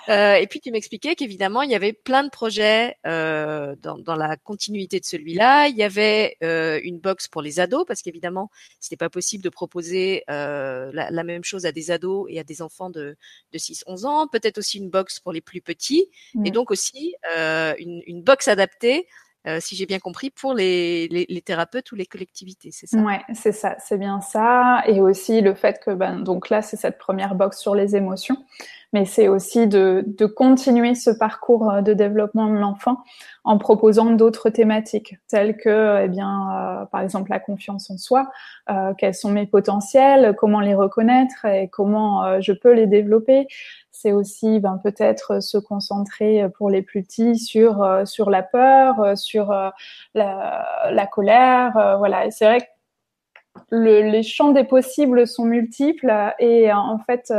Euh, et puis tu m'expliquais qu'évidemment il y avait plein de projets euh, dans, dans, la continuité de celui-là. Il y avait euh, une box pour les ados parce qu'évidemment c'était pas possible de proposer euh, la, la, même chose à des ados et à des enfants de, de 6-11 ans. Peut-être aussi une box pour les plus petits et donc aussi euh, une, une box adaptée euh, si j'ai bien compris, pour les, les, thérapeutes ou les collectivités, c'est ça? Ouais, c'est ça, c'est bien ça. Et aussi le fait que, ben, donc là, c'est cette première box sur les émotions, mais c'est aussi de, de, continuer ce parcours euh, de développement de l'enfant en proposant d'autres thématiques, telles que, eh bien, euh, par exemple, la confiance en soi, euh, quels sont mes potentiels, comment les reconnaître et comment je peux les développer c'est aussi ben, peut-être se concentrer pour les plus petits sur euh, sur la peur, euh, sur euh, la, la, colère, voilà. c'est vrai que le, les champs des possibles sont multiples et en fait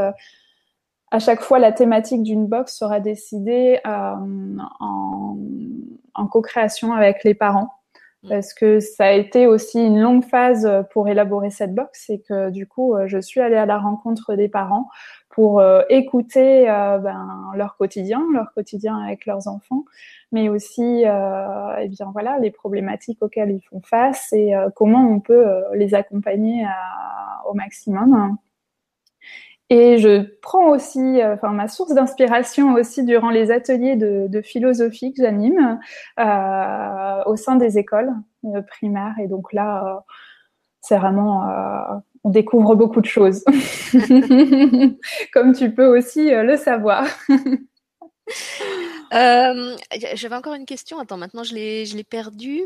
à chaque fois, la thématique d'une box sera décidée en, en co-création avec les parents. Mm. Parce que ça a été aussi une longue phase pour élaborer cette box et que du coup, je suis allée à la rencontre des parents pour euh, écouter euh, ben, leur quotidien, leur quotidien avec leurs enfants, mais aussi euh, eh bien voilà les problématiques auxquelles ils font face et comment on peut les accompagner au maximum. Et je prends aussi, enfin ma source d'inspiration aussi durant les ateliers de, philosophie que j'anime au sein des écoles primaires. Et donc là, c'est vraiment on découvre beaucoup de choses, comme tu peux aussi euh, le savoir. Euh, j'avais encore une question. Attends, maintenant je l'ai, je l'ai perdue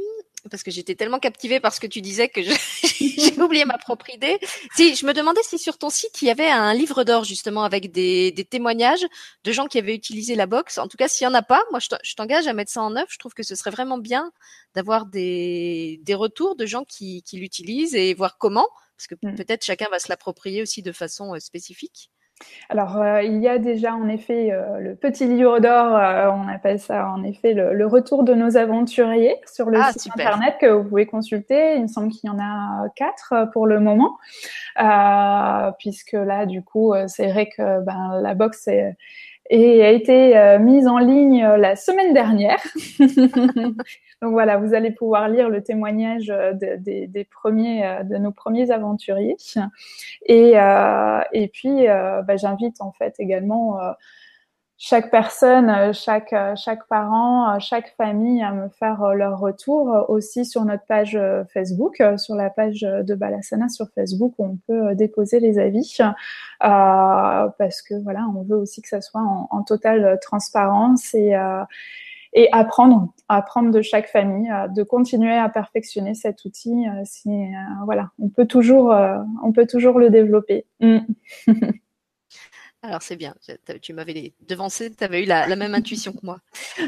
parce que j'étais tellement captivée par ce que tu disais que j'ai oublié ma propre idée. Si je me demandais si sur ton site il y avait un livre d'or justement avec des, des, témoignages de gens qui avaient utilisé la box. En tout cas, s'il y en a pas, moi je t'engage à mettre ça en œuvre. Je trouve que ce serait vraiment bien d'avoir des, des retours de gens qui, qui l'utilisent et voir comment parce que mmh. peut-être chacun va se l'approprier aussi de façon euh, spécifique. Alors, euh, il y a déjà en effet euh, le petit livre d'or, on appelle ça en effet le, retour de nos aventuriers sur le ah, site internet que vous pouvez consulter. Il me semble qu'il y en a quatre pour le moment, puisque là, du coup, c'est vrai que ben, la box est, et a été mise en ligne la semaine dernière. Donc voilà, vous allez pouvoir lire le témoignage euh, des premiers, euh, de nos premiers aventuriers. Et, euh, et puis, bah, j'invite en fait également chaque personne, chaque, chaque parent, chaque famille à me faire leur retour aussi sur notre page Facebook, sur la page de Balasana sur Facebook où on peut déposer les avis parce que voilà, on veut aussi que ça soit en, en totale transparence et et apprendre, apprendre de chaque famille, de continuer à perfectionner cet outil. si, voilà, on peut toujours, on peut toujours le développer. Mm. Alors c'est bien, tu m'avais devancé, tu avais eu la, même intuition que moi.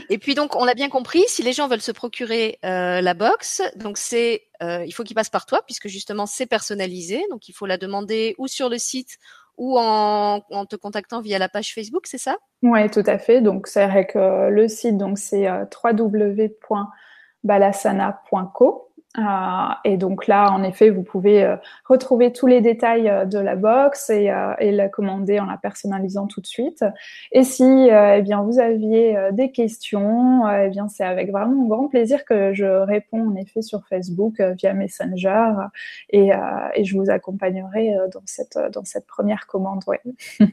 Et puis donc on l'a bien compris, si les gens veulent se procurer euh, la box, donc c'est, euh, il faut qu'ils passent par toi puisque justement c'est personnalisé, donc il faut la demander ou sur le site ou en, te contactant via la page Facebook, c'est ça? Oui, tout à fait. Donc c'est vrai que le site donc c'est euh, www.balasana.co et donc là, en effet, vous pouvez euh, retrouver tous les détails euh, de la box et, et, la commander en la personnalisant tout de suite. Et si eh bien vous aviez des questions, eh bien c'est avec vraiment grand plaisir que je réponds en effet sur Facebook via Messenger et, et je vous accompagnerai dans cette dans cette première commande. Ouais.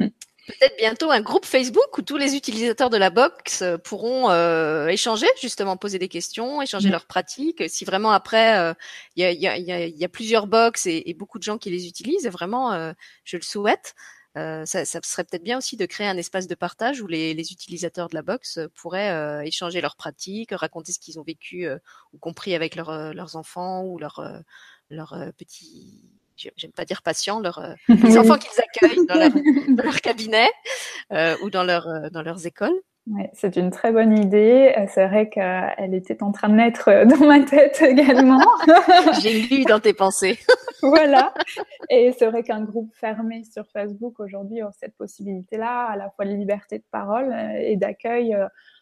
peut-être bientôt un groupe Facebook où tous les utilisateurs de la box euh, pourront euh, échanger, justement poser des questions, échanger leurs pratiques. Si vraiment après, euh, il y, a, y, a, y, a, plusieurs box et, et, beaucoup de gens qui les utilisent, vraiment, je le souhaite. ça, ça, serait peut-être bien aussi de créer un espace de partage où les, les utilisateurs de la box pourraient échanger leurs pratiques, raconter ce qu'ils ont vécu ou compris avec leurs enfants ou leurs leurs petits j'aime pas dire patients, leurs, euh, les enfants qu'ils accueillent dans leur, cabinet euh, ou dans, leur, euh, dans leurs écoles. Ouais, c'est une très bonne idée. C'est vrai qu'elle était en train de naître dans ma tête également. J'ai lu dans tes pensées. voilà. Et c'est vrai qu'un groupe fermé sur Facebook aujourd'hui a cette possibilité-là, à la fois de liberté de parole et d'accueil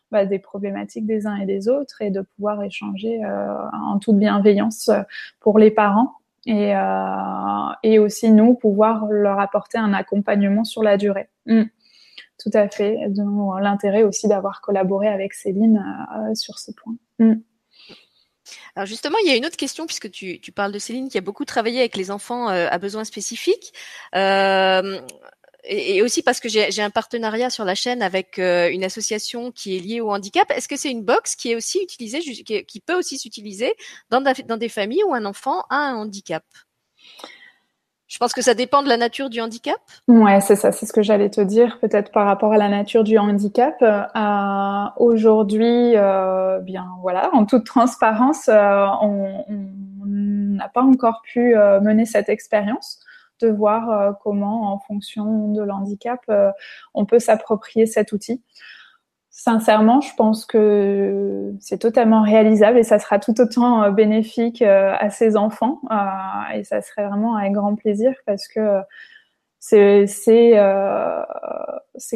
bah, des problématiques des uns et des autres et de pouvoir échanger en toute bienveillance pour les parents et, euh, et aussi nous pouvoir leur apporter un accompagnement sur la durée. Mm. Tout à fait. L'intérêt aussi d'avoir collaboré avec Céline euh, sur ce point. Mm. Alors justement, il y a une autre question puisque tu, tu, parles de Céline qui a beaucoup travaillé avec les enfants euh, à besoins spécifiques. Euh, et, aussi parce que j'ai un partenariat sur la chaîne avec euh, une association qui est liée au handicap. Est-ce que c'est une box qui est aussi utilisée, qui, peut aussi s'utiliser dans, des familles où un enfant a un handicap? Je pense que ça dépend de la nature du handicap. Ouais, c'est ça, c'est ce que j'allais te dire, peut-être par rapport à la nature du handicap. Euh, Aujourd'hui, euh, bien voilà, en toute transparence, on n'a pas encore pu mener cette expérience de voir euh, comment, en fonction de l'handicap, euh, on peut s'approprier cet outil. Sincèrement, je pense que c'est totalement réalisable et ça sera tout autant euh, bénéfique à ses enfants et ça serait vraiment avec grand plaisir parce que c'est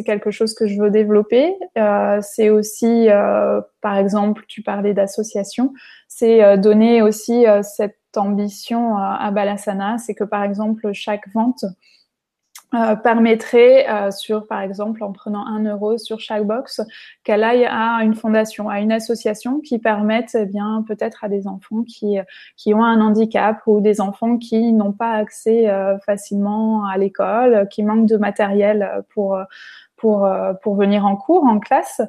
quelque chose que je veux développer. c'est aussi, par exemple, tu parlais d'association, c'est donner aussi cette ambition à Balasana, c'est que par exemple chaque vente euh, permettrait euh, sur par exemple en prenant un euro sur chaque box qu'elle aille à une fondation à une association qui permette eh bien peut-être à des enfants qui qui ont un handicap ou des enfants qui n'ont pas accès euh, facilement à l'école qui manquent de matériel pour pour pour venir en cours en classe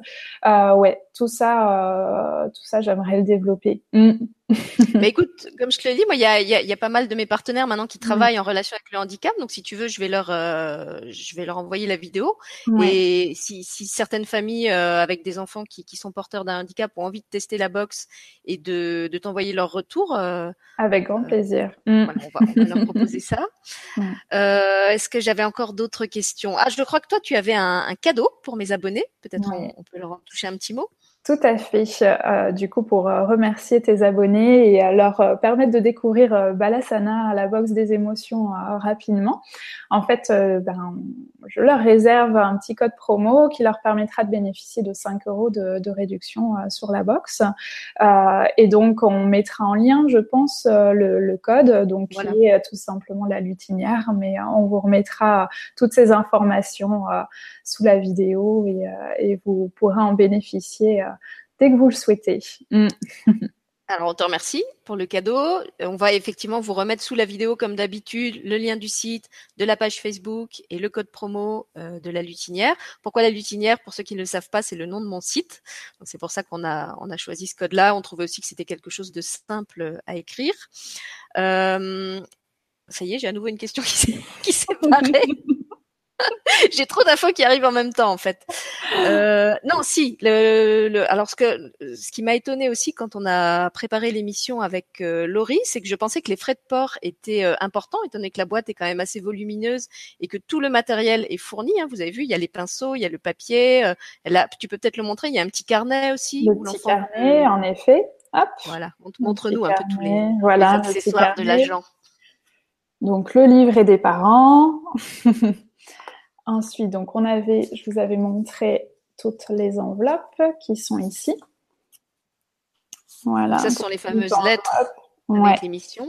ouais tout ça tout ça j'aimerais le développer mm. Mais écoute, comme je te l'ai dit, moi, il y a, y, a, y a, pas mal de mes partenaires maintenant qui travaillent en relation avec le handicap. Donc, si tu veux, je vais leur, euh, je vais leur envoyer la vidéo. Et si, si, certaines familles euh, avec des enfants qui, qui sont porteurs d'un handicap ont envie de tester la box et de, de t'envoyer leur retour, euh, avec grand plaisir. Mm. on, va, on, va, leur proposer ça. Est-ce que j'avais encore d'autres questions? Ah, je crois que toi, tu avais un, un cadeau pour mes abonnés. Peut-être on, on peut leur toucher un petit mot. Tout à fait. Euh, du coup, pour euh, remercier tes abonnés et leur euh, permettre de découvrir Balasana à la box des émotions rapidement, en fait, ben, je leur réserve un petit code promo qui leur permettra de bénéficier de 5 euros de, de réduction sur la box. et donc, on mettra en lien, je pense, le, le, code, donc qui est tout simplement la lutinière, mais on vous remettra toutes ces informations sous la vidéo et, et vous pourrez en bénéficier dès que vous le souhaitez. Mm. Alors, on te remercie pour le cadeau. On va effectivement vous remettre sous la vidéo, comme d'habitude, le lien du site, de la page Facebook et le code promo euh, de la lutinière. Pourquoi la lutinière? Pour ceux qui ne le savent pas, c'est le nom de mon site. Donc, c'est pour ça qu'on a, on a choisi ce code-là. On trouvait aussi que c'était quelque chose de simple à écrire. Euh, ça y est, j'ai à nouveau une question qui s'est parée. J'ai trop d'infos qui arrivent en même temps, en fait. Euh, non, si. Le, le, alors, ce que, ce qui m'a étonné aussi quand on a préparé l'émission avec euh, Laurie, c'est que je pensais que les frais de port étaient euh, importants, étant donné que la boîte est quand même assez volumineuse et que tout le matériel est fourni. Hein, vous avez vu, il y a les pinceaux, il y a le papier. Euh, a, tu peux peut-être le montrer. Il y a un petit carnet aussi. Le petit carnet, en effet. Hop. Voilà. Montre-nous un peu tous les, voilà, les accessoires de l'agent. Donc le livret des parents. Ensuite, donc on avait, je vous avais montré toutes les enveloppes qui sont ici. Voilà. Ça, ce sont les fameuses lettres avec l'émission.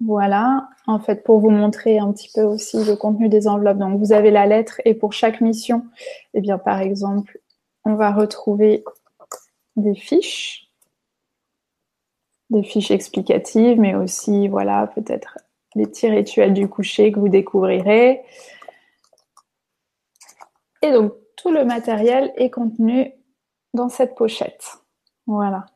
Voilà, en fait, pour vous montrer un petit peu aussi le contenu des enveloppes. Donc, vous avez la lettre et pour chaque mission, eh bien, par exemple, on va retrouver des fiches, des fiches explicatives, mais aussi, voilà, peut-être les petits rituels du coucher que vous découvrirez. Et donc, tout le matériel est contenu dans cette pochette. Voilà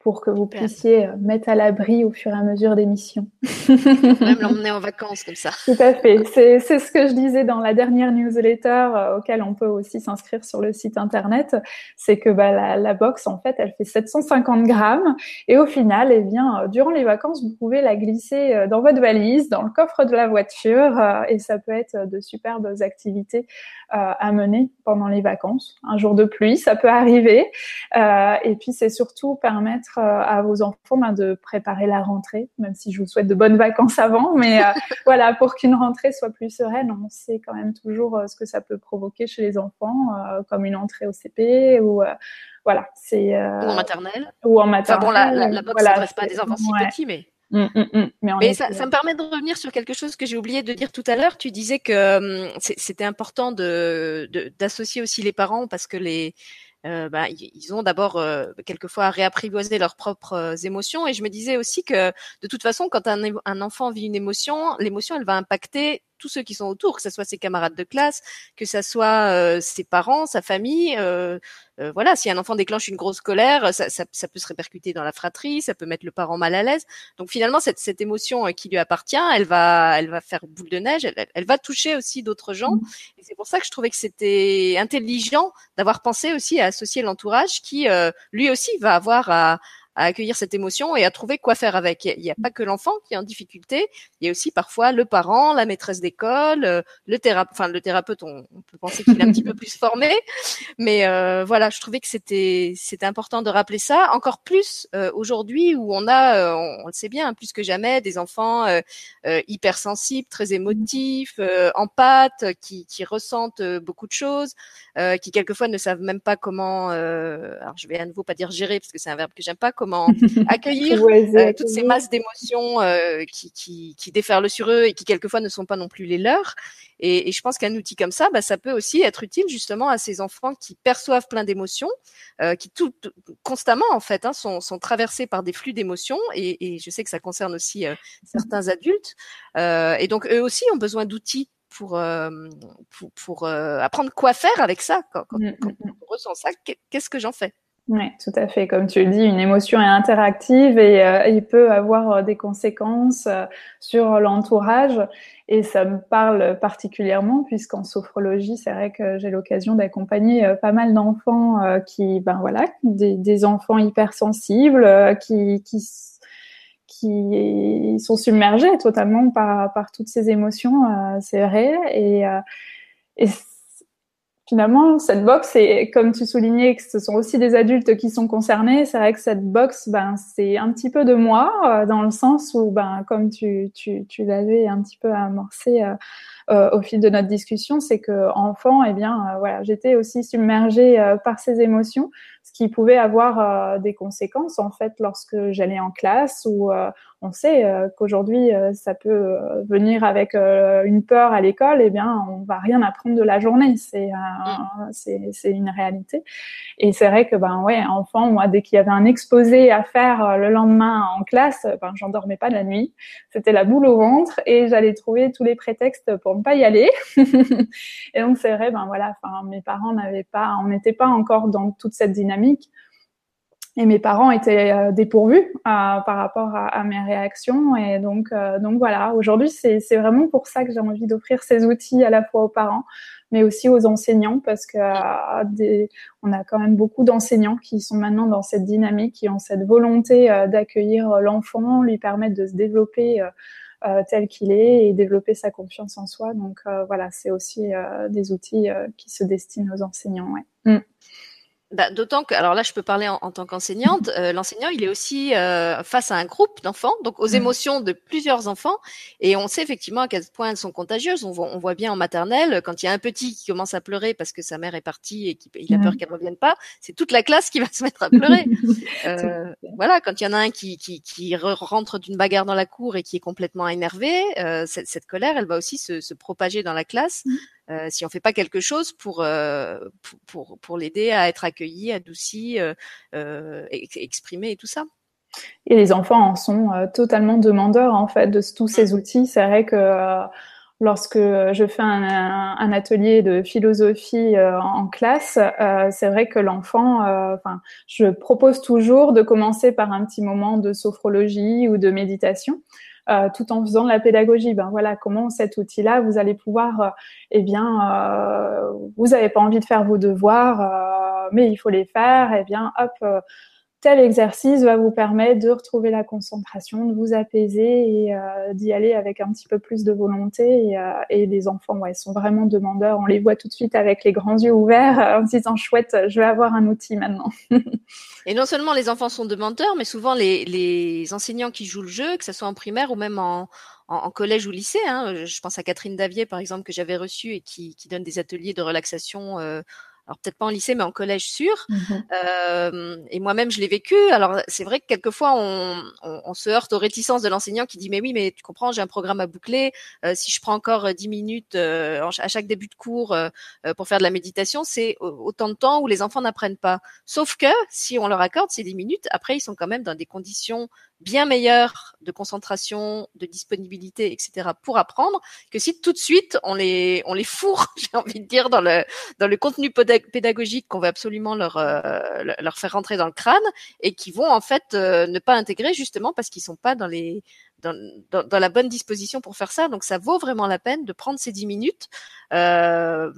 pour que vous puissiez euh, mettre à l'abri au fur et à mesure des missions. Même l'emmener en vacances comme ça. Tout à fait. C'est ce que je disais dans la dernière newsletter euh, auquel on peut aussi s'inscrire sur le site internet. C'est que bah, la, la, box, en fait, elle fait 750 grammes et au final, eh bien, euh, durant les vacances, vous pouvez la glisser dans votre valise, dans le coffre de la voiture et ça peut être de superbes activités à mener pendant les vacances. Un jour de pluie, ça peut arriver. et puis, c'est surtout permettre euh, à vos enfants ben, de préparer la rentrée, même si je vous souhaite de bonnes vacances avant. Mais euh, voilà, pour qu'une rentrée soit plus sereine, on sait quand même toujours euh, ce que ça peut provoquer chez les enfants, comme une entrée au CP ou voilà, c'est ou en maternelle. Ou en maternelle. Enfin bon, la, la, la box s'adresse pas à des enfants si petits, mais. Mmh, mmh, mmh. Mais, mais ça, ça, me permet de revenir sur quelque chose que j'ai oublié de dire tout à l'heure. Tu disais que c'était important de d'associer aussi les parents parce que les bah, ils ont d'abord euh, quelquefois réapprivoisé leurs propres euh, émotions. Et je me disais aussi que de toute façon, quand un enfant vit une émotion, l'émotion, elle va impacter tous ceux qui sont autour, que ce soit ses camarades de classe, que ce soit euh, ses parents, sa famille. Euh, euh, voilà, si un enfant déclenche une grosse colère, ça, ça, ça, peut se répercuter dans la fratrie, ça peut mettre le parent mal à l'aise. Donc finalement, cette, cette émotion qui lui appartient, elle va, elle va faire boule de neige, elle, elle va toucher aussi d'autres gens. Mmh. Et c'est pour ça que je trouvais que c'était intelligent d'avoir pensé aussi à associer l'entourage qui, lui aussi, va avoir à à accueillir cette émotion et à trouver quoi faire avec. Il n'y a, pas que l'enfant qui est en difficulté, il y a aussi parfois le parent, la maîtresse d'école, euh, le thérapeute. Enfin, le thérapeute, on, peut penser qu'il est un petit peu plus formé, mais euh, voilà, je trouvais que c'était important de rappeler ça. Encore plus euh, aujourd'hui où on a, on, le sait bien, hein, plus que jamais, des enfants hypersensibles, très émotifs, en pâte, qui, qui ressentent beaucoup de choses, qui quelquefois ne savent même pas comment. alors, je vais à nouveau pas dire gérer parce que c'est un verbe que j'aime pas accueillir euh, toutes ces masses d'émotions euh, qui, qui, qui, déferlent sur eux et qui quelquefois ne sont pas non plus les leurs. Et, et je pense qu'un outil comme ça, bah, ça peut aussi être utile justement à ces enfants qui perçoivent plein d'émotions, euh, qui tout constamment en fait hein, sont, sont, traversés par des flux d'émotions. Et, et, je sais que ça concerne aussi certains adultes. et donc eux aussi ont besoin d'outils pour, pour, pour apprendre quoi faire avec ça. Quand, quand, mm, quand mm, mm. on ressent ça, qu'est-ce que j'en fais? Oui, tout à fait. Comme tu le dis, une émotion est interactive et euh, il peut avoir euh, des conséquences euh, sur l'entourage. Et ça me parle particulièrement puisqu'en sophrologie, c'est vrai que j'ai l'occasion d'accompagner pas mal d'enfants qui, ben voilà, des, des enfants hypersensibles qui, qui qui sont submergés totalement par, par toutes ces émotions, c'est vrai. Et, et finalement, cette box, et comme tu soulignais que ce sont aussi des adultes qui sont concernés, c'est vrai que cette box, ben, c'est un petit peu de moi, euh, dans le sens où, ben, comme tu, tu, tu l'avais un petit peu amorcé euh, euh, au fil de notre discussion, c'est que enfant, eh bien, voilà, j'étais aussi submergée par ces émotions, ce qui pouvait avoir des conséquences en fait lorsque j'allais en classe ou on sait euh, qu'aujourd'hui, euh, ça peut euh, venir avec une peur à l'école, eh bien, on va rien apprendre de la journée. C'est mm. c'est une réalité. Et c'est vrai que, ben ouais, enfant, moi, dès qu'il y avait un exposé à faire le lendemain en classe, ben, j'endormais pas la nuit. C'était la boule au ventre et j'allais trouver tous les prétextes pour ne pas y aller. et donc, c'est vrai, ben voilà, enfin, mes parents n'avaient pas, on n'était pas encore dans toute cette dynamique. Et mes parents étaient euh, dépourvus euh, par rapport à, mes réactions. Et donc, euh, donc voilà, aujourd'hui, c'est vraiment pour ça que j'ai envie d'offrir ces outils à la fois aux parents, mais aussi aux enseignants, parce que on a quand même beaucoup d'enseignants qui sont maintenant dans cette dynamique, qui ont cette volonté d'accueillir l'enfant, lui permettre de se développer. tel qu'il est et développer sa confiance en soi. Donc voilà, c'est aussi des outils qui se destinent aux enseignants. Mm. Bah, D'autant que, alors là, je peux parler en, en tant qu'enseignante. Euh, L'enseignant, il est aussi euh, face à un groupe d'enfants, donc aux mmh. émotions de plusieurs enfants, et on sait effectivement à quel point elles sont contagieuses. On voit, on voit bien en maternelle, quand il y a un petit qui commence à pleurer parce que sa mère est partie et qu'il a peur qu'elle revienne pas, c'est toute la classe qui va se mettre à pleurer. euh, voilà, quand il y en a un qui, qui, qui rentre d'une bagarre dans la cour et qui est complètement énervé, euh, cette, cette, colère, elle va aussi se, se propager dans la classe. Euh, si on fait pas quelque chose pour euh, pour, pour, l'aider à être accueilli, adouci, euh, exprimé et tout ça. Et les enfants en sont totalement demandeurs en fait de tous ces mmh. outils. C'est vrai que lorsque je fais un, un, atelier de philosophie en classe, c'est vrai que l'enfant, enfin, je propose toujours de commencer par un petit moment de sophrologie ou de méditation euh, tout en faisant la pédagogie. Ben voilà, comment cet outil-là, vous allez pouvoir, euh, eh bien, euh, vous n'avez pas envie de faire vos devoirs, mais il faut les faire. Eh bien, hop tel exercice va vous permettre de retrouver la concentration, de vous apaiser et euh, d'y aller avec un petit peu plus de volonté. Et, euh, les enfants, ouais, sont vraiment demandeurs. On les voit tout de suite avec les grands yeux ouverts euh, en se disant chouette, je vais avoir un outil maintenant. et non seulement les enfants sont demandeurs, mais souvent les, enseignants qui jouent le jeu, que ce soit en primaire ou même en, collège ou lycée. Hein. Je pense à Catherine Davier, par exemple, que j'avais reçue et qui, donne des ateliers de relaxation alors peut-être pas en lycée, mais en collège sûr. Euh, et moi-même, je l'ai vécu. Alors c'est vrai que quelquefois, on, on, on, se heurte aux réticences de l'enseignant qui dit mais oui, mais tu comprends, j'ai un programme à boucler. Euh, si je prends encore euh, dix minutes euh, à chaque début de cours euh, pour faire de la méditation, c'est autant de temps où les enfants n'apprennent pas. Sauf que si on leur accorde ces dix minutes, après ils sont quand même dans des conditions bien meilleur de concentration, de disponibilité, etc. pour apprendre que si tout de suite on les on les fourre, j'ai envie de dire dans le dans le contenu pédagogique qu'on veut absolument leur euh, leur faire rentrer dans le crâne et qui vont en fait euh, ne pas intégrer justement parce qu'ils sont pas dans les dans, dans, la bonne disposition pour faire ça. Donc ça vaut vraiment la peine de prendre ces dix minutes. Euh,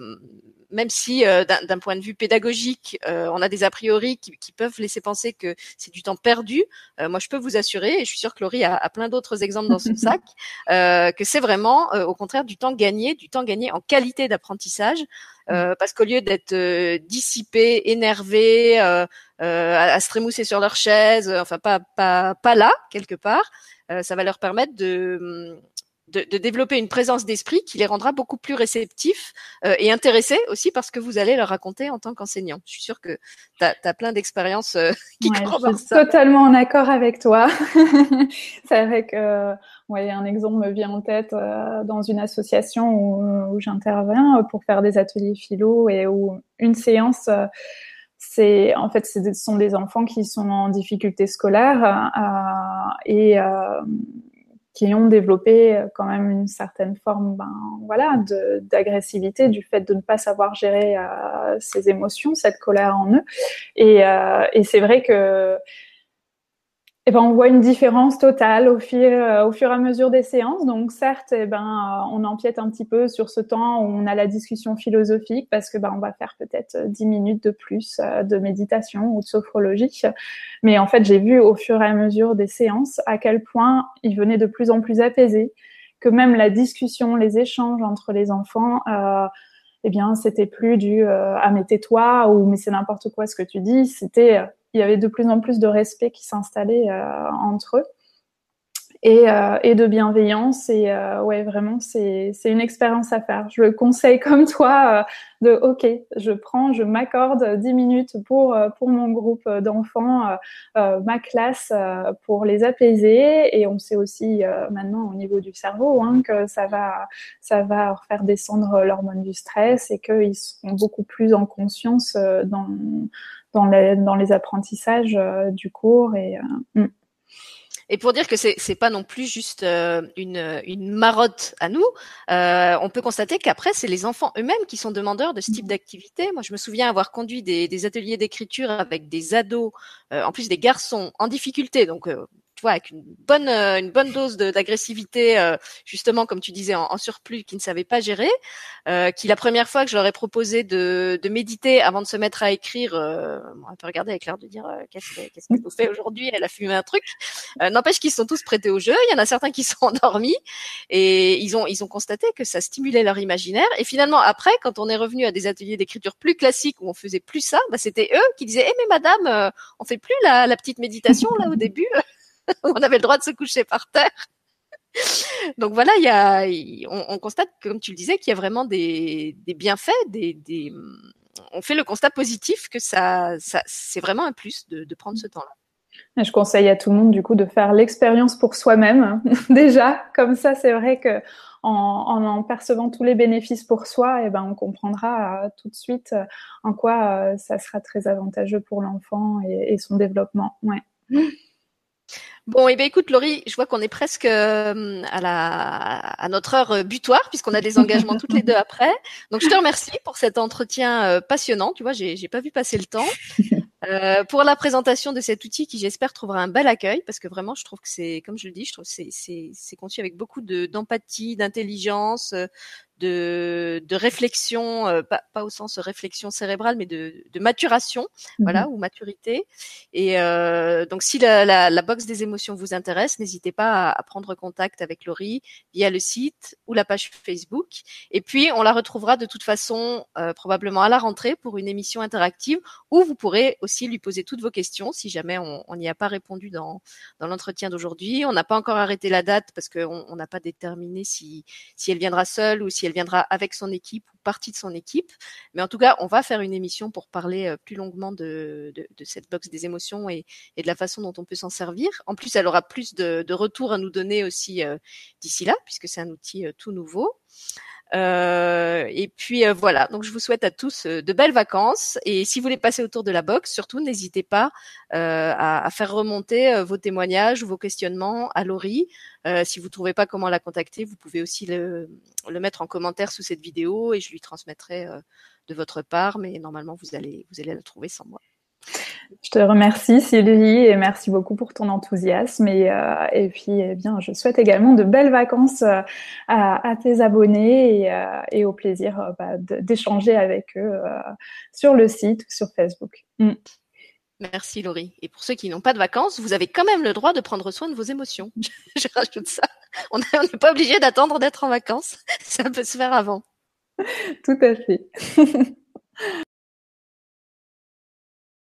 même si euh, d'un point de vue pédagogique, euh, on a des a priori qui, qui peuvent laisser penser que c'est du temps perdu, euh, moi je peux vous assurer, et je suis sûre que Laurie a, a plein d'autres exemples dans son sac, que c'est vraiment au contraire du temps gagné, du temps gagné en qualité d'apprentissage, mmh. parce qu'au lieu d'être dissipé, énervé, à, à, se trémousser sur leur chaise, enfin pas pas pas là quelque part, ça va leur permettre de de, de, développer une présence d'esprit qui les rendra beaucoup plus réceptifs euh, et intéressés aussi parce que vous allez leur raconter en tant qu'enseignant. Je suis sûre que tu as, plein d'expériences euh, qui ouais, je suis totalement en accord avec toi. C'est vrai que ouais, un exemple me vient en tête euh, dans une association où, où j'interviens pour faire des ateliers philo et où une séance euh, c'est en fait ce sont des enfants qui sont en difficulté scolaire euh, et euh, qui ont développé euh, quand même une certaine forme ben, voilà, d'agressivité du fait de ne pas savoir gérer euh, ces émotions, cette colère en eux. Et, euh, et c'est vrai que eh ben, on voit une différence totale au fur, euh, au fur et à mesure des séances. Donc, certes, eh ben, euh, on empiète un petit peu sur ce temps où on a la discussion philosophique parce que ben, on va faire peut-être dix minutes de plus euh, de méditation ou de sophrologie. Mais en fait, j'ai vu au fur et à mesure des séances à quel point ils venaient de plus en plus apaisés, que même la discussion, les échanges entre les enfants, euh, eh bien, c'était plus du ah mais tais-toi ou mais c'est n'importe quoi ce que tu dis. C'était il y avait de plus en plus de respect qui s'installait euh, entre eux et, euh, et, de bienveillance. Et euh, ouais, vraiment, c'est une expérience à faire. Je le conseille comme toi euh, de OK, je prends, je m'accorde 10 minutes pour, euh, pour mon groupe d'enfants, euh, ma classe, pour les apaiser. Et on sait aussi maintenant au niveau du cerveau hein, que ça va, ça va faire descendre l'hormone du stress et qu'ils seront beaucoup plus en conscience dans dans les, dans les apprentissages euh, du cours. Et, euh, hmm. Et pour dire que c'est c'est pas non plus juste euh, une une marotte à nous, euh, on peut constater qu'après c'est les enfants eux-mêmes qui sont demandeurs de ce type d'activité. Moi, je me souviens avoir conduit des, des ateliers d'écriture avec des ados, euh, en plus des garçons en difficulté, donc avec une bonne euh, une bonne dose d'agressivité, euh, justement comme tu disais en, surplus, qui ne savait pas gérer, euh, qui la première fois que je leur ai proposé de, de méditer avant de se mettre à écrire, euh, on peut regarder avec l'air de dire qu'est-ce qu'est-ce qu'elle nous fait aujourd'hui, elle a fumé un truc. N'empêche qu'ils sont tous prêtés au jeu. Il y en a certains qui sont endormis et ils ont ils ont constaté que ça stimulait leur imaginaire. Et finalement après, quand on est revenu à des ateliers d'écriture plus classiques où on faisait plus ça, bah, c'était eux qui disaient "Eh mais madame, on fait plus la, la petite méditation là au début." on avait le droit de se coucher par terre. Donc voilà, on, constate, comme tu le disais, qu'il y a vraiment des, bienfaits, on fait le constat positif que ça, ça c'est vraiment un plus de, prendre ce temps-là. Je conseille à tout le monde du coup de faire l'expérience pour soi-même déjà. Comme ça, c'est vrai que en, en, percevant tous les bénéfices pour soi, eh ben on comprendra euh, tout de suite euh, en quoi euh, ça sera très avantageux pour l'enfant et, son développement. Bon, et eh ben écoute, Laurie, je vois qu'on est presque euh, à la à notre heure euh, butoir puisqu'on a des engagements toutes les deux après. Donc je te remercie pour cet entretien euh, passionnant. Tu vois, j'ai j'ai pas vu passer le temps. Euh, pour la présentation de cet outil qui j'espère trouvera un bel accueil parce que vraiment je trouve que c'est comme je le dis je trouve que c'est c'est c'est conçu avec beaucoup de d'empathie d'intelligence de, de réflexion, euh, pas, pas, au sens réflexion cérébrale, mais de, de maturation, mmh voilà, ou maturité. Et euh, donc, si la, la, la, box des émotions vous intéresse, n'hésitez pas à, à, prendre contact avec Laurie via le site ou la page Facebook. Et puis, on la retrouvera de toute façon euh, probablement à la rentrée pour une émission interactive où vous pourrez aussi lui poser toutes vos questions si jamais on n'y a pas répondu dans, dans l'entretien d'aujourd'hui. On n'a pas encore arrêté la date parce qu'on n'a pas déterminé si, si elle viendra seule ou si elle viendra avec son équipe ou partie de son équipe. Mais en tout cas, on va faire une émission pour parler euh, plus longuement de, cette box des émotions et, de la façon dont on peut s'en servir. En plus, elle aura plus de, de retours à nous donner aussi euh, d'ici là, puisque c'est un outil euh, tout nouveau. Euh, et puis euh, voilà, donc je vous souhaite à tous euh, de belles vacances. Et si vous voulez passer autour de la boxe, surtout n'hésitez pas à, à, faire remonter vos témoignages ou vos questionnements à Laurie. si vous trouvez pas comment la contacter, vous pouvez aussi le, le, mettre en commentaire sous cette vidéo et je lui transmettrai de votre part. Mais normalement, vous allez vous allez la trouver sans moi. Je te remercie Sylvie et merci beaucoup pour ton enthousiasme et, euh, et puis eh bien je souhaite également de belles vacances euh, à, à, tes abonnés et, euh, et au plaisir bah, d'échanger avec eux euh, sur le site ou sur Facebook. Mm. Merci Laurie. Et pour ceux qui n'ont pas de vacances, vous avez quand même le droit de prendre soin de vos émotions. je rajoute ça. On n'est pas obligé d'attendre d'être en vacances. Ça peut se faire avant. Tout à fait.